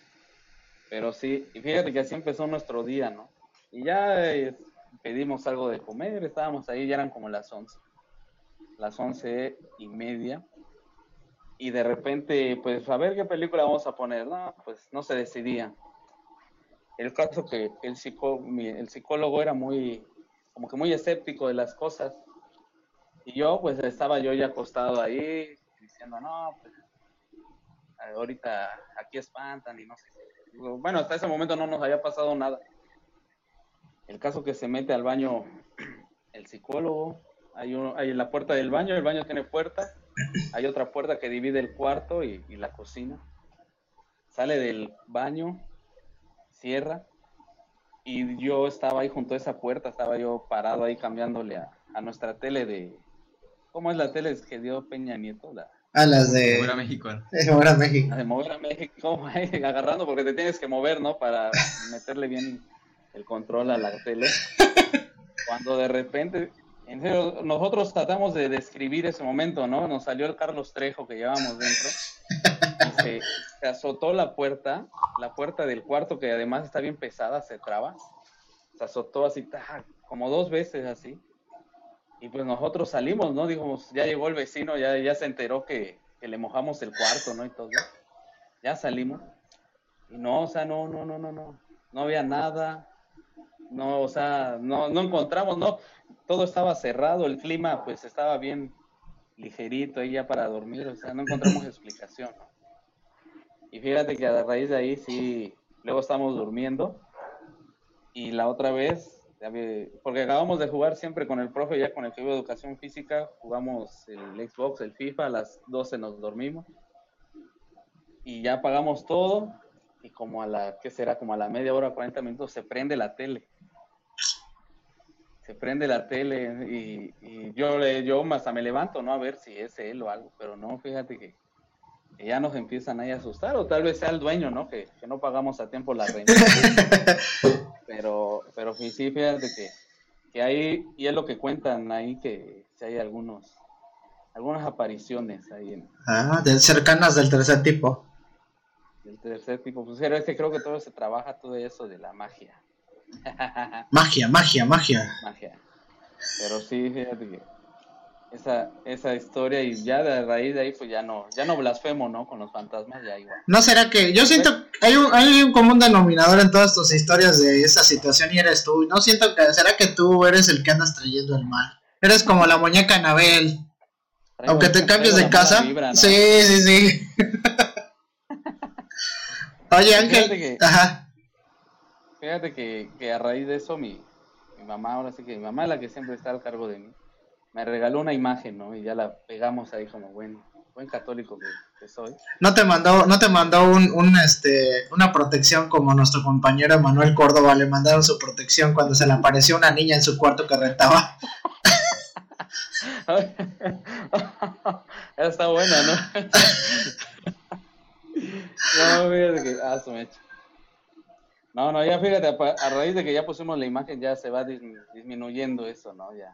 Pero sí, y fíjate que así empezó nuestro día, ¿no? Y ya eh, pedimos algo de comer, estábamos ahí, ya eran como las 11, las once y media y de repente, pues a ver qué película vamos a poner, no, pues no se decidía. El caso que el, psicó, el psicólogo era muy, como que muy escéptico de las cosas. Y yo, pues estaba yo ya acostado ahí, diciendo, no, pues ahorita aquí espantan y no sé. Bueno, hasta ese momento no nos había pasado nada. El caso que se mete al baño el psicólogo, hay, un, hay la puerta del baño, el baño tiene puerta, hay otra puerta que divide el cuarto y, y, la cocina. Sale del baño, cierra, y yo estaba ahí junto a esa puerta, estaba yo parado ahí cambiándole a, a nuestra tele de... ¿Cómo es la tele que dio Peña Nieto? La, a las de... Mover a México. De mover a México. La de mover a México, agarrando, porque te tienes que mover, ¿no? Para meterle bien el control a la tele. Cuando de repente en serio, nosotros tratamos de describir ese momento, ¿no? Nos salió el Carlos Trejo que llevábamos dentro. Se, se, azotó la puerta, la puerta del cuarto, que además está bien pesada, se traba. Se azotó así, ¡tac! como dos veces así. Y pues nosotros salimos, ¿no? Dijimos, ya llegó el vecino, ya, ya se enteró que, que le mojamos el cuarto, ¿no? Y todo. Ya salimos. Y no, o sea, no, no, no, no, no. No había nada. No, o sea, no, no encontramos, no todo estaba cerrado, el clima pues estaba bien ligerito ahí ya para dormir, o sea, no encontramos explicación. Y fíjate que a raíz de ahí sí, luego estamos durmiendo y la otra vez, porque acabamos de jugar siempre con el profe, ya con el que de educación física, jugamos el Xbox, el FIFA, a las 12 nos dormimos y ya apagamos todo y como a la, ¿qué será? Como a la media hora, 40 minutos se prende la tele se prende la tele y, y yo, yo hasta me levanto, ¿no? A ver si es él o algo, pero no, fíjate que, que ya nos empiezan ahí a asustar, o tal vez sea el dueño, ¿no? Que, que no pagamos a tiempo la renta. pero, pero sí, fíjate que, que hay, y es lo que cuentan ahí, que si hay algunos, algunas apariciones ahí. En, ah, de cercanas del tercer tipo. Del tercer tipo, pues es que creo que todo se trabaja todo eso de la magia. Magia, magia, magia. Magia. Pero sí, fíjate que esa, esa historia y ya de raíz de ahí pues ya no, ya no blasfemo, ¿no? Con los fantasmas ya igual. ¿No será que yo siento hay un, hay un común denominador en todas tus historias de esa situación y eres tú? No siento que será que tú eres el que andas trayendo el mal. Eres como la muñeca Anabel. Traigo, Aunque te cambies de casa. Vibra, ¿no? Sí, sí, sí. Oye, Ángel. Que... Ajá. Fíjate que, que, a raíz de eso mi, mi, mamá, ahora sí que mi mamá es la que siempre está al cargo de mí, me regaló una imagen, ¿no? Y ya la pegamos ahí como buen, buen católico que, que soy. ¿No te mandó, no te mandó un, un, este, una protección como nuestro compañero Manuel Córdoba le mandaron su protección cuando se le apareció una niña en su cuarto que rentaba? está buena, ¿no? no, fíjate que, ah, su mecha. No, no, ya fíjate, a raíz de que ya pusimos la imagen, ya se va disminuyendo eso, ¿no? Ya,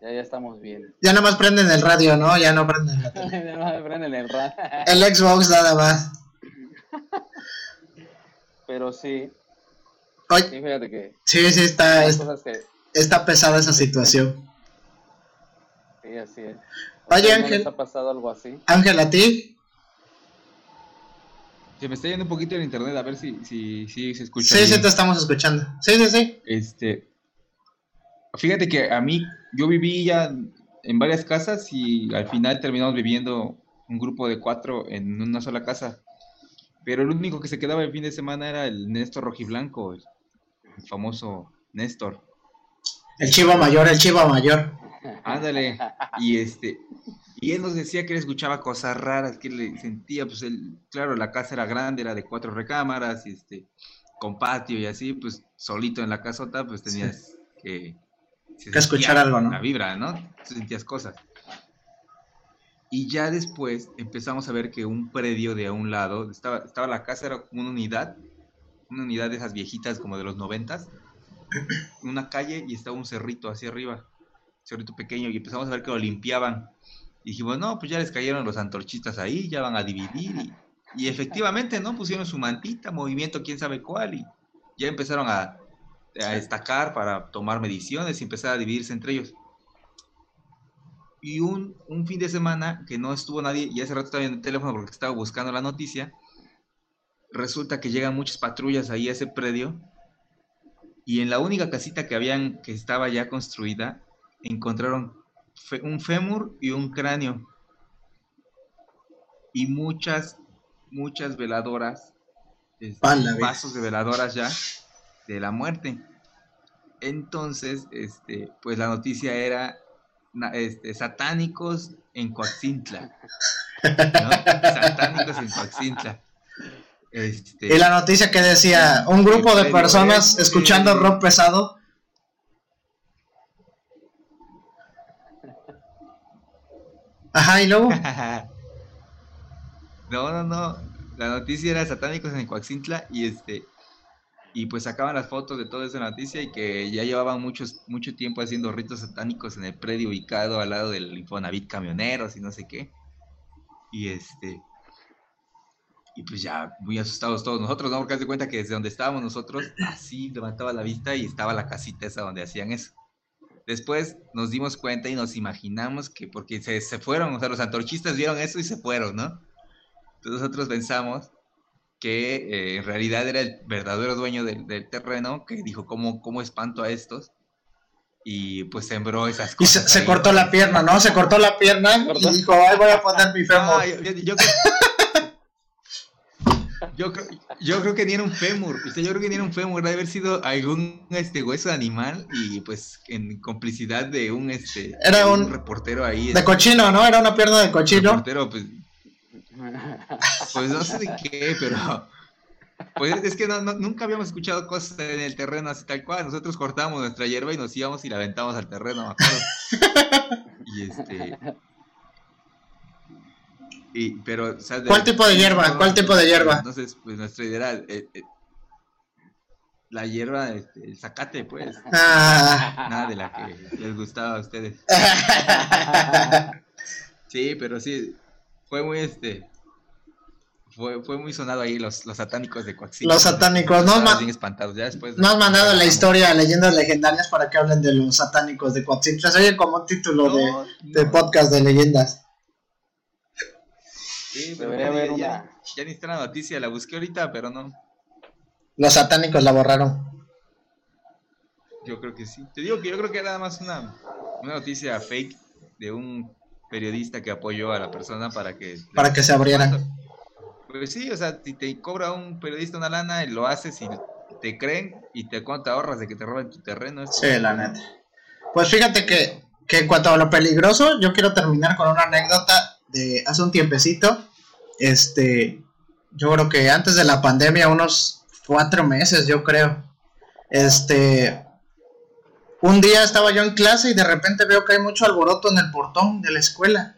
ya, ya estamos bien. Ya nada más prenden el radio, ¿no? Ya no prenden la tele. ya no prenden el radio. el Xbox nada más. Pero sí. Oye, sí, fíjate que. Sí, sí, está, es, que... está pesada esa situación. Sí, así es. Oye, ¿No Ángel. ¿Les ha pasado algo así? Ángel, ¿a ti? Se me está yendo un poquito el internet, a ver si, si, si se escucha. Sí, sí, te estamos escuchando. Sí, sí, sí. Este, fíjate que a mí, yo viví ya en varias casas y al final terminamos viviendo un grupo de cuatro en una sola casa. Pero el único que se quedaba el fin de semana era el Néstor Rojiblanco, el, el famoso Néstor. El chivo mayor, el chivo mayor. Ándale. Y este, y él nos decía que él escuchaba cosas raras, que le sentía, pues él, claro, la casa era grande, era de cuatro recámaras, y este, con patio y así, pues solito en la casota, pues tenías que, se Que escuchar algo, ¿no? La vibra, ¿no? Sentías cosas. Y ya después empezamos a ver que un predio de a un lado, estaba, estaba la casa, era como una unidad, una unidad de esas viejitas como de los noventas, una calle y estaba un cerrito hacia arriba, cerrito pequeño, y empezamos a ver que lo limpiaban. Y dijimos, no, pues ya les cayeron los antorchistas ahí, ya van a dividir. Y, y efectivamente, ¿no? Pusieron su mantita, movimiento quién sabe cuál, y ya empezaron a, a destacar para tomar mediciones y empezar a dividirse entre ellos. Y un, un fin de semana que no estuvo nadie, y hace rato estaba en el teléfono porque estaba buscando la noticia, resulta que llegan muchas patrullas ahí a ese predio, y en la única casita que habían, que estaba ya construida, encontraron un fémur y un cráneo. Y muchas, muchas veladoras, este, vasos de veladoras ya de la muerte. Entonces, este, pues la noticia era este, satánicos en Coaxintla. ¿no? Satánicos en Coaxintla. Este, Y la noticia que decía, un grupo de personas escuchando rock pesado. Ajá, y luego. no, no, no. La noticia era satánicos en Coaxintla y este y pues sacaban las fotos de toda esa noticia y que ya llevaban muchos mucho tiempo haciendo ritos satánicos en el predio ubicado al lado del Infonavit camioneros y no sé qué. Y este y pues ya muy asustados todos nosotros, ¿no? Porque haz cuenta que desde donde estábamos nosotros, así levantaba la vista y estaba la casita esa donde hacían eso. Después nos dimos cuenta y nos imaginamos que porque se, se fueron, o sea, los antorchistas vieron eso y se fueron, ¿no? Entonces nosotros pensamos que eh, en realidad era el verdadero dueño del, del terreno que dijo, ¿cómo, ¿cómo espanto a estos? Y pues sembró esas Y cosas. se, se ahí. cortó la pierna, ¿no? Se cortó la pierna y ¿Cortó? dijo, ay, voy a poner mi fémur. Ah, yo, yo- yo yo, creo, yo creo que era un fémur, sea, yo creo que era un fémur, debe haber sido algún este hueso de animal y pues en complicidad de un este Era un- reportero ahí. De este, cochino, ¿no? Era una pierna de cochino. reportero, pues, pues no sé de qué, pero pues es que no, no- nunca habíamos escuchado cosas en el terreno así tal cual. Nosotros cortábamos nuestra hierba y nos íbamos y la aventamos al terreno, me acuerdo. Y este. Y, pero, ¿Cuál tipo de hierba? ¿Cuál tipo de hierba? Entonces, pues nuestra idea era eh, eh, la hierba, este, el zacate, pues. Ah. Nada de la que les gustaba a ustedes. Sí, pero sí, fue muy este. Fue, fue muy sonado ahí los, los satánicos de Coaxila. Los satánicos, ¿no? Estaban Ma- bien espantados. Ya después. No has mandado la historia, leyendas legendarias, para que hablen de los satánicos de. Se oye como un título de, No, de podcast de leyendas. Sí, pero Debería ya, haber ya, una. ya ni está la noticia, la busqué ahorita, pero no. Los satánicos la borraron. Yo creo que sí. Te digo que yo creo que era nada más una, una noticia fake de un periodista que apoyó a la persona para que. Para que se abrieran. Pues sí, o sea, si te cobra un periodista una lana y lo haces y te creen y te, ¿cuánto ahorras de que te roben tu terreno? Es Sí, la neta. Pues fíjate que, que en cuanto a lo peligroso, yo quiero terminar con una anécdota de hace un tiempecito. Este, yo creo que antes de la pandemia, unos cuatro meses, yo creo. Este, un día estaba yo en clase y de repente veo que hay mucho alboroto en el portón de la escuela.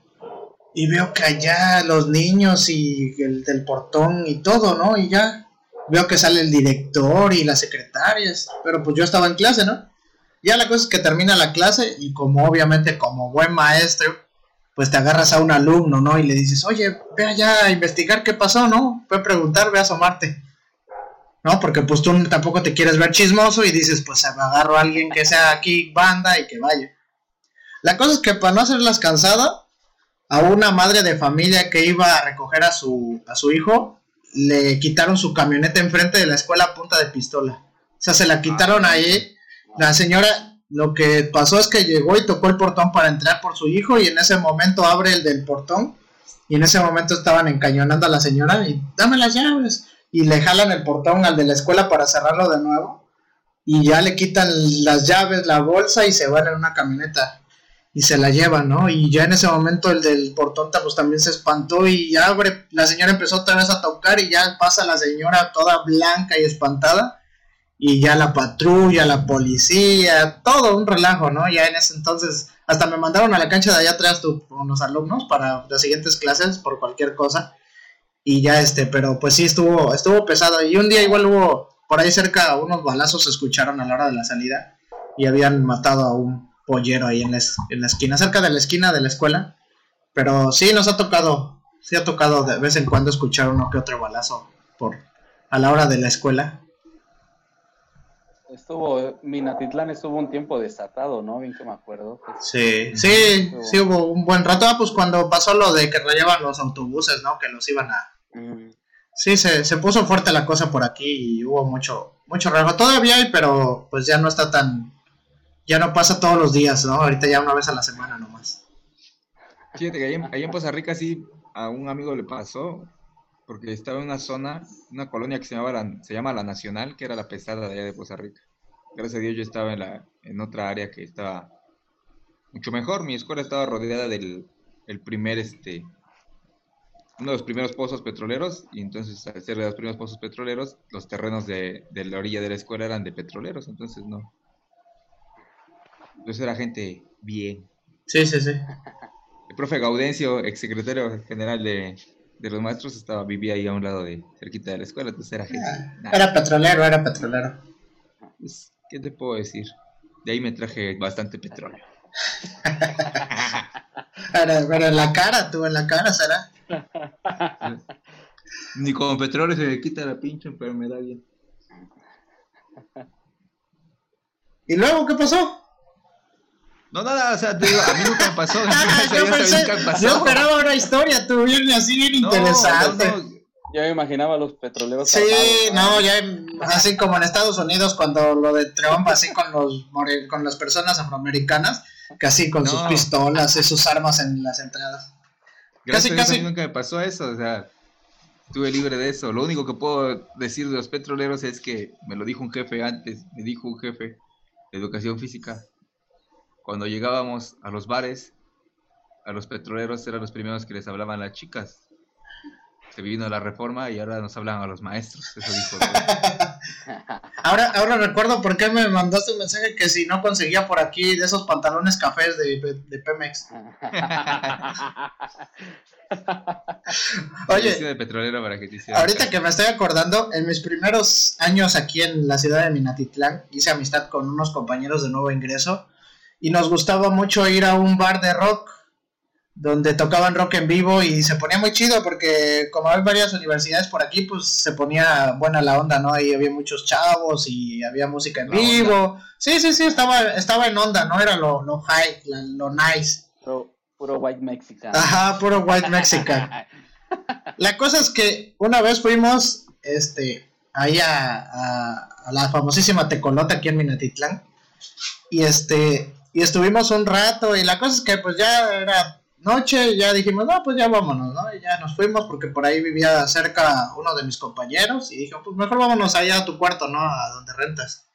Y veo que allá los niños y el del portón y todo, ¿no? Y ya veo que sale el director y las secretarias. Pero pues yo estaba en clase, ¿no? Ya la cosa es que termina la clase y como obviamente como buen maestro, pues te agarras a un alumno, ¿no? Y le dices, oye, ve allá a investigar qué pasó, ¿no? Ve a preguntar, ve a asomarte. ¿No? Porque pues tú tampoco te quieres ver chismoso y dices, pues agarro a alguien que sea aquí banda y que vaya. La cosa es que para no hacerlas cansada, a una madre de familia que iba a recoger a su, a su hijo, le quitaron su camioneta enfrente de la escuela a punta de pistola. O sea, se la quitaron ahí. La señora lo que pasó es que llegó y tocó el portón para entrar por su hijo y en ese momento abre el del portón. Y en ese momento estaban encañonando a la señora y dame las llaves y le jalan el portón al de la escuela para cerrarlo de nuevo. Y ya le quitan las llaves, la bolsa y se van en una camioneta. Y se la llevan, ¿no? Y ya en ese momento el del portón pues también se espantó y abre, la señora empezó otra vez a tocar y ya pasa la señora toda blanca y espantada y ya la patrulla, la policía, todo un relajo, ¿no? Ya en ese entonces hasta me mandaron a la cancha de allá atrás con los alumnos para las siguientes clases por cualquier cosa y ya este, pero pues sí estuvo estuvo pesado y un día igual hubo por ahí cerca unos balazos se escucharon a la hora de la salida y habían matado a un pollero ahí en la, en la esquina, cerca de la esquina de la escuela. Pero sí nos ha tocado, sí ha tocado de vez en cuando escuchar uno que otro balazo por a la hora de la escuela. Estuvo, Minatitlán estuvo un tiempo desatado, ¿no? Bien que me acuerdo. Sí, sí, sí hubo un buen rato. Ah, pues cuando pasó lo de que rayaban los autobuses, ¿no? Que los iban a... Mm. Sí, se, se puso fuerte la cosa por aquí y hubo mucho, mucho rato. Todavía hay, pero pues ya no está tan, ya no pasa todos los días, ¿no? Ahorita ya una vez a la semana nomás. Fíjate que ahí en, en Poza Rica sí a un amigo le pasó, porque estaba en una zona, una colonia que se, llamaba la, se llama La Nacional, que era la pesada de allá de Poza Rica. Gracias a Dios yo estaba en, la, en otra área que estaba mucho mejor. Mi escuela estaba rodeada del el primer, este, uno de los primeros pozos petroleros, y entonces al ser de los primeros pozos petroleros, los terrenos de, de la orilla de la escuela eran de petroleros, entonces no, entonces era gente bien. Sí, sí, sí. El profe Gaudencio, exsecretario general de, los maestros, estaba, vivía ahí a un lado de, cerquita de la escuela, entonces era gente. Ah, era petrolero, era petrolero. Pues, ¿qué te puedo decir? De ahí me traje bastante petróleo. pero, en la cara, tú en la cara, ¿será? Ni con petróleo se me quita la pinche enfermedad bien. ¿Y luego qué pasó? No, nada, o sea, te digo, a mí nunca me pasó. yo, esperaba una historia, tú vienes así bien interesante. Yo me imaginaba los petroleros. Sí, no, ya así como en Estados Unidos cuando lo de Trump, así con los con las personas afroamericanas, casi con sus pistolas y sus armas en las entradas. casi, casi. A mí nunca me pasó eso, o sea, estuve libre de eso. Lo único que puedo decir de los petroleros es que me lo dijo un jefe antes, me dijo un jefe de educación física cuando llegábamos a los bares, a los petroleros eran los primeros que les hablaban las chicas. Se vino la reforma y ahora nos hablan a los maestros. Eso dijo. ahora, ahora recuerdo por qué me mandaste un mensaje que si no conseguía por aquí de esos pantalones cafés de, de Pemex. Oye, de petrolero para que ahorita que me estoy acordando, en mis primeros años aquí en la ciudad de Minatitlán, hice amistad con unos compañeros de nuevo ingreso y nos gustaba mucho ir a un bar de rock donde tocaban rock en vivo y se ponía muy chido porque como hay varias universidades por aquí, pues se ponía buena la onda, ¿no? Ahí había muchos chavos y había música en vivo. Sí, sí, sí, estaba, estaba en onda, ¿no? Era lo, lo high, lo nice. Puro, white mexican. Ajá, puro white mexican. la cosa es que una vez fuimos, este, ahí a, a la famosísima Tecolota aquí en Minatitlán. Y este, y estuvimos un rato y la cosa es que pues ya era noche ya dijimos, no, pues ya vámonos, ¿no? Y ya nos fuimos porque por ahí vivía cerca uno de mis compañeros y dijo, pues mejor vámonos allá a tu cuarto, ¿no? A donde rentas.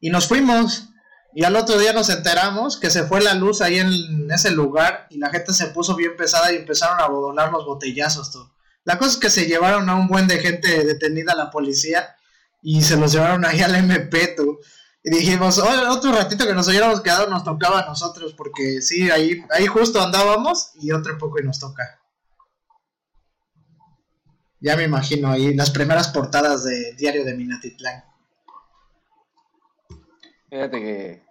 Y nos fuimos y al otro día nos enteramos que se fue la luz ahí en ese lugar y la gente se puso bien pesada y empezaron a volar los botellazos, tú. La cosa es que se llevaron a un buen de gente detenida a la policía y se los llevaron ahí al MP, tú. Y dijimos, otro ratito que nos hubiéramos quedado nos tocaba a nosotros, porque sí, ahí, ahí justo andábamos y otro poco y nos toca. Ya me imagino ahí las primeras portadas de Diario de Minatitlán. Fíjate que,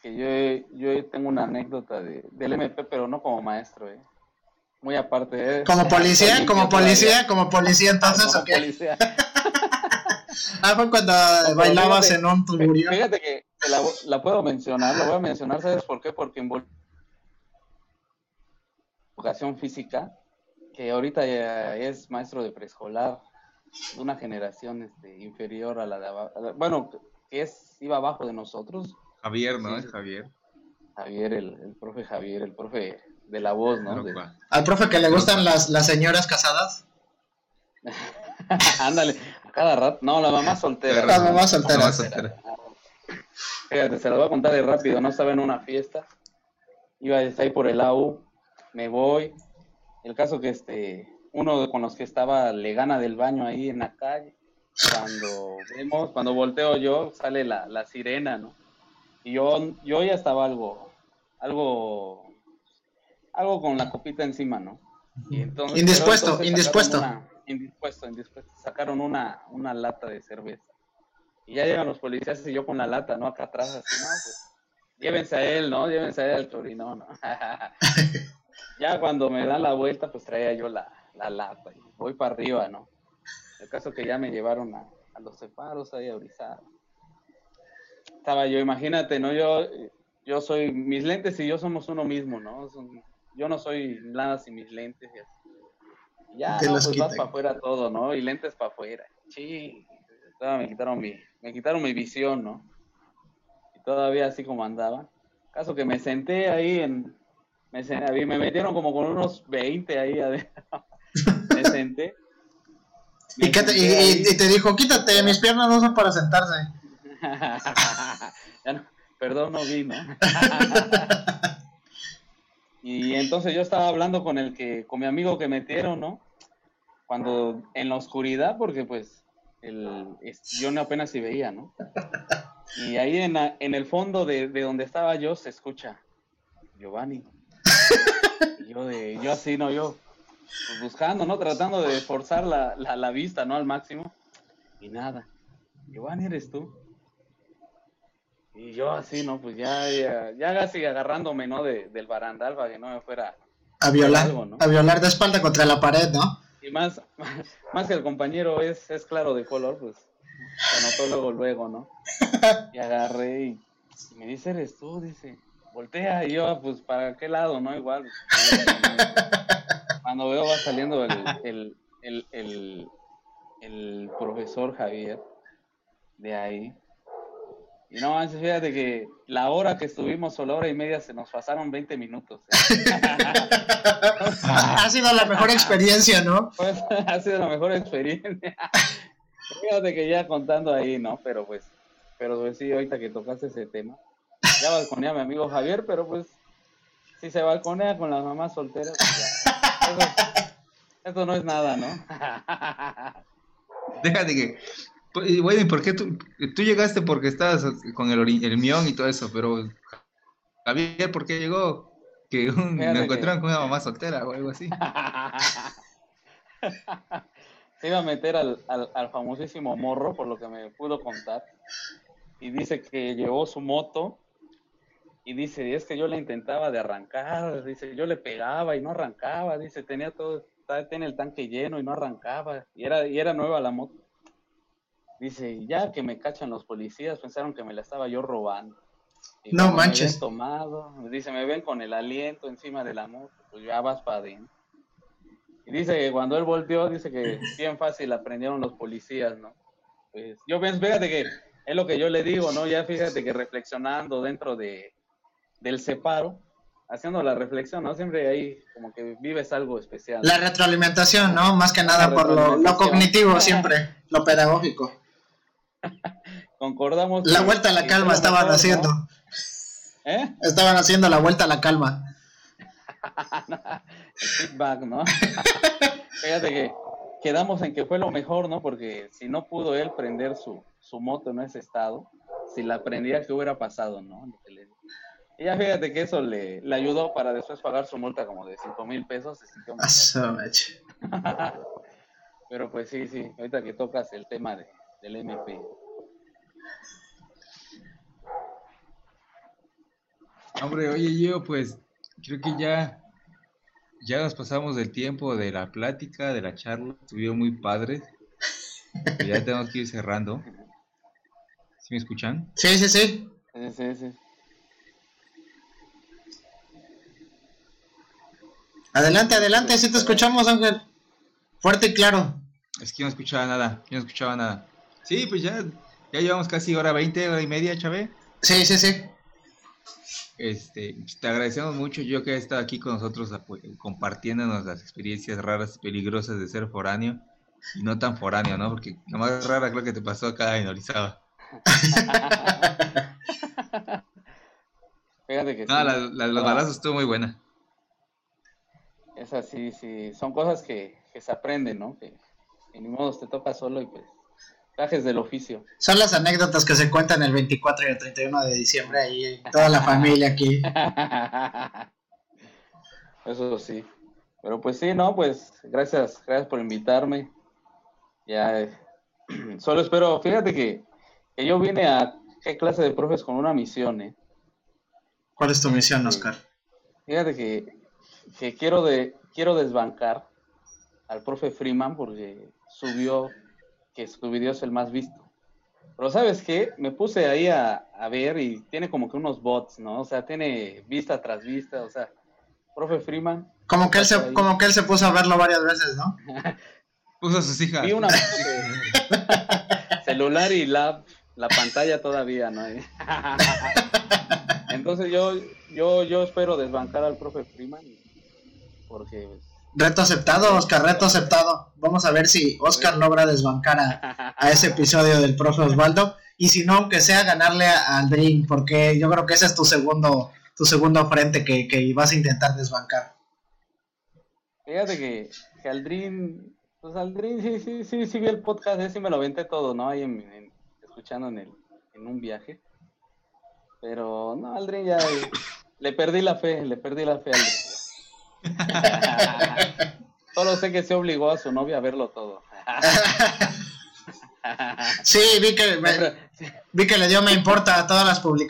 que yo, yo, tengo una anécdota de, del MP, pero no como maestro, ¿eh? Muy aparte. ¿eh? ¿Como policía? ¿Como policía? ¿Como policía entonces o qué? Policía. Ah, fue cuando bailabas en un tuburio. Fíjate que la, puedo mencionar, la voy a mencionar, ¿sabes por qué? Porque en educación física, que ahorita ya es maestro de preescolar, de una generación este, inferior a la de abajo. Bueno, que es, iba abajo de nosotros. Javier, ¿no? Sí. Es Javier. Javier, el, el profe Javier, el profe de la voz, ¿no? De-. Al profe que le gustan las, las señoras casadas. Ándale, a cada rato. No, la mamá soltera. Las mamás solteras. Mamá soltera. Fíjate, se las voy a contar de rápido. No estaba en una fiesta. Iba a estar ahí por el AU. Me voy. El caso que este, uno con los que estaba le gana del baño ahí en la calle. Cuando vemos, cuando volteo yo, sale la, la sirena, ¿no? Y yo, yo ya estaba algo, algo, algo con la copita encima, ¿no? Y entonces- Indispuesto, entonces indispuesto. una- indispuesto, indispuesto. Sacaron una, una lata de cerveza. Y ya llegan los policías y yo con la lata, ¿no? Acá atrás, así, no, pues, llévense a él, ¿no? Llévense a él al Torino, ¿no? ya cuando me dan la vuelta, pues traía yo la, la lata y voy para arriba, ¿no? El caso que ya me llevaron a, a los separos ahí a Orizaba. Estaba yo, imagínate, ¿no? Yo, yo soy, mis lentes y yo somos uno mismo, ¿no? Yo no soy nada sin mis lentes y así. Ya, no, pues vas para afuera todo, ¿no? Y lentes para afuera. Sí, me quitaron mi, me quitaron mi visión, ¿no? Y todavía así como andaba. Caso que me senté ahí en, me, sen- a mí me metieron como con unos 20 ahí adentro. me senté. ¿Y, qué te, senté y te dijo, quítate, mis piernas no son para sentarse. Ya no- perdón, no vi, ¿no? y entonces yo estaba hablando con el que, con mi amigo que metieron, ¿no? Cuando en la oscuridad, porque pues el, yo apenas si veía, ¿no? Y ahí en, la- en el fondo de, de donde estaba yo se escucha Giovanni. Y yo de, yo así, no, yo pues, buscando, ¿no? Tratando de forzar la, la, la vista, ¿no? Al máximo. Y nada. Giovanni, ¿eres tú? Y yo así, ¿no? Pues ya, ya, ya casi agarrándome, ¿no? De, del barandal para que no me fuera. A violar, Algo, ¿no? a violar de espalda contra la pared, ¿no? Y más, más que el compañero es, es claro de color, pues se notó luego, luego, ¿no? Y agarré y, y me dice, ¿eres tú? Dice, voltea. Y yo, pues, ¿para qué lado, no? Igual. Cuando veo va saliendo el, el, el, el, el profesor Javier de ahí. Y no manches, fíjate que la hora que estuvimos, o la hora y media, se nos pasaron 20 minutos. ¿eh? ha sido la mejor experiencia, ¿no? Pues ha sido la mejor experiencia. Fíjate que ya contando ahí, ¿no? Pero pues, pero pues sí, ahorita que tocaste ese tema. Ya balconea a mi amigo Javier, pero pues, si se balconea con las mamás solteras, pues ya. Eso, eso no es nada, ¿no? Déjate que. Pues, y Bueno, ¿y por qué tú, tú llegaste porque estabas con el, el mión y todo eso? Pero Javier, ¿por qué llegó? Que un- me encontraron con una mamá soltera o algo así. Se iba a meter al, al, al famosísimo morro, por lo que me pudo contar. Y dice que llevó su moto. Y dice, es que yo le intentaba de arrancar. Dice, yo le pegaba y no arrancaba. Dice, tenía todo, tenía el tanque lleno y no arrancaba. Y era, y era nueva la moto. Dice, ya que me cachan los policías, pensaron que me la estaba yo robando. Y No me manches. ven tomado, dice, me ven con el aliento encima de la moto, pues ya vas para adentro. Y dice que cuando él volteó, dice que bien fácil aprendieron los policías, ¿no? Pues yo pienso, fíjate que es lo que yo le digo, ¿no? Ya fíjate que reflexionando dentro de, del separo, haciendo la reflexión, ¿no? Siempre ahí como que vives algo especial. La retroalimentación, ¿no? Más que nada por lo, lo cognitivo siempre, lo pedagógico. Concordamos. La que- vuelta a la que calma estaban haciendo. ¿Eh? Estaban haciendo la vuelta a la calma. feedback, ¿no? Fíjate que quedamos en que fue lo mejor, ¿no? Porque si no pudo él prender su, su moto en ese estado, si la prendía, ¿qué hubiera pasado, no? Que Y ya fíjate que eso le, le ayudó para después pagar su multa como de 5 mil pesos. mejor. Eso, meche. Pero pues sí, sí, ahorita que tocas el tema de, del MP. Hombre, oye, yo pues creo que ya, ya nos pasamos del tiempo de la plática, de la charla, estuvieron muy padres. Y ya tenemos que ir cerrando. ¿Sí me escuchan? Sí, sí, sí. Sí, sí, sí. Adelante, adelante, sí te escuchamos, Ángel. Fuerte y claro. Es que no escuchaba nada, yo no escuchaba nada. Sí, pues ya, ya llevamos casi hora 20, hora y media, Chávez. Sí, sí, sí. Este, te agradecemos mucho, yo que he estado aquí con nosotros compartiéndonos las experiencias raras y peligrosas de ser foráneo y no tan foráneo, ¿no? Porque lo más rara creo que te pasó acá en Orizaba. Fíjate que no, la, la, los balazos estuvo muy buena. Es así, sí, son cosas que, que se aprenden, ¿no? Que, que ni modo te toca solo y pues Del oficio. Son las anécdotas que se cuentan el 24 y el 31 de diciembre ahí, toda la familia aquí. Eso sí. Pero pues sí, no, pues gracias, gracias por invitarme. Ya, eh, solo espero, fíjate que, que, yo vine a qué clase de profes con una misión, ¿eh? ¿Cuál es tu misión, Oscar? Fíjate que, que quiero, de, quiero desbancar al profe Freeman porque subió que su video es el más visto. Pero ¿sabes qué? Me puse ahí a, a, ver y tiene como que unos bots, ¿no? O sea, tiene vista tras vista, o sea, profe Freeman. Como que él se, como que él se puso a verlo varias veces, ¿no? puso a sus hijas. Y una celular y la, la pantalla todavía, ¿no? Entonces yo, yo, yo espero desbancar al profe Freeman porque Reto aceptado, Oscar, reto aceptado. Vamos a ver si Oscar logra desbancar a, ese episodio del profe Osvaldo. Y si no, aunque sea ganarle al Dream, porque yo creo que ese es tu segundo, tu segundo frente que, que vas a intentar desbancar. Fíjate que, que al Dream, pues al Dream sí, sí, sí, sí vi el podcast, ese me lo aventé todo, ¿no? Ahí en, escuchando en, el, en un viaje. Pero no, al Dream ya le perdí la fe, le perdí la fe al Dream. Solo sé que se obligó a su novia a verlo todo. sí, vi que, vi que le dio me importa a todas las publicaciones.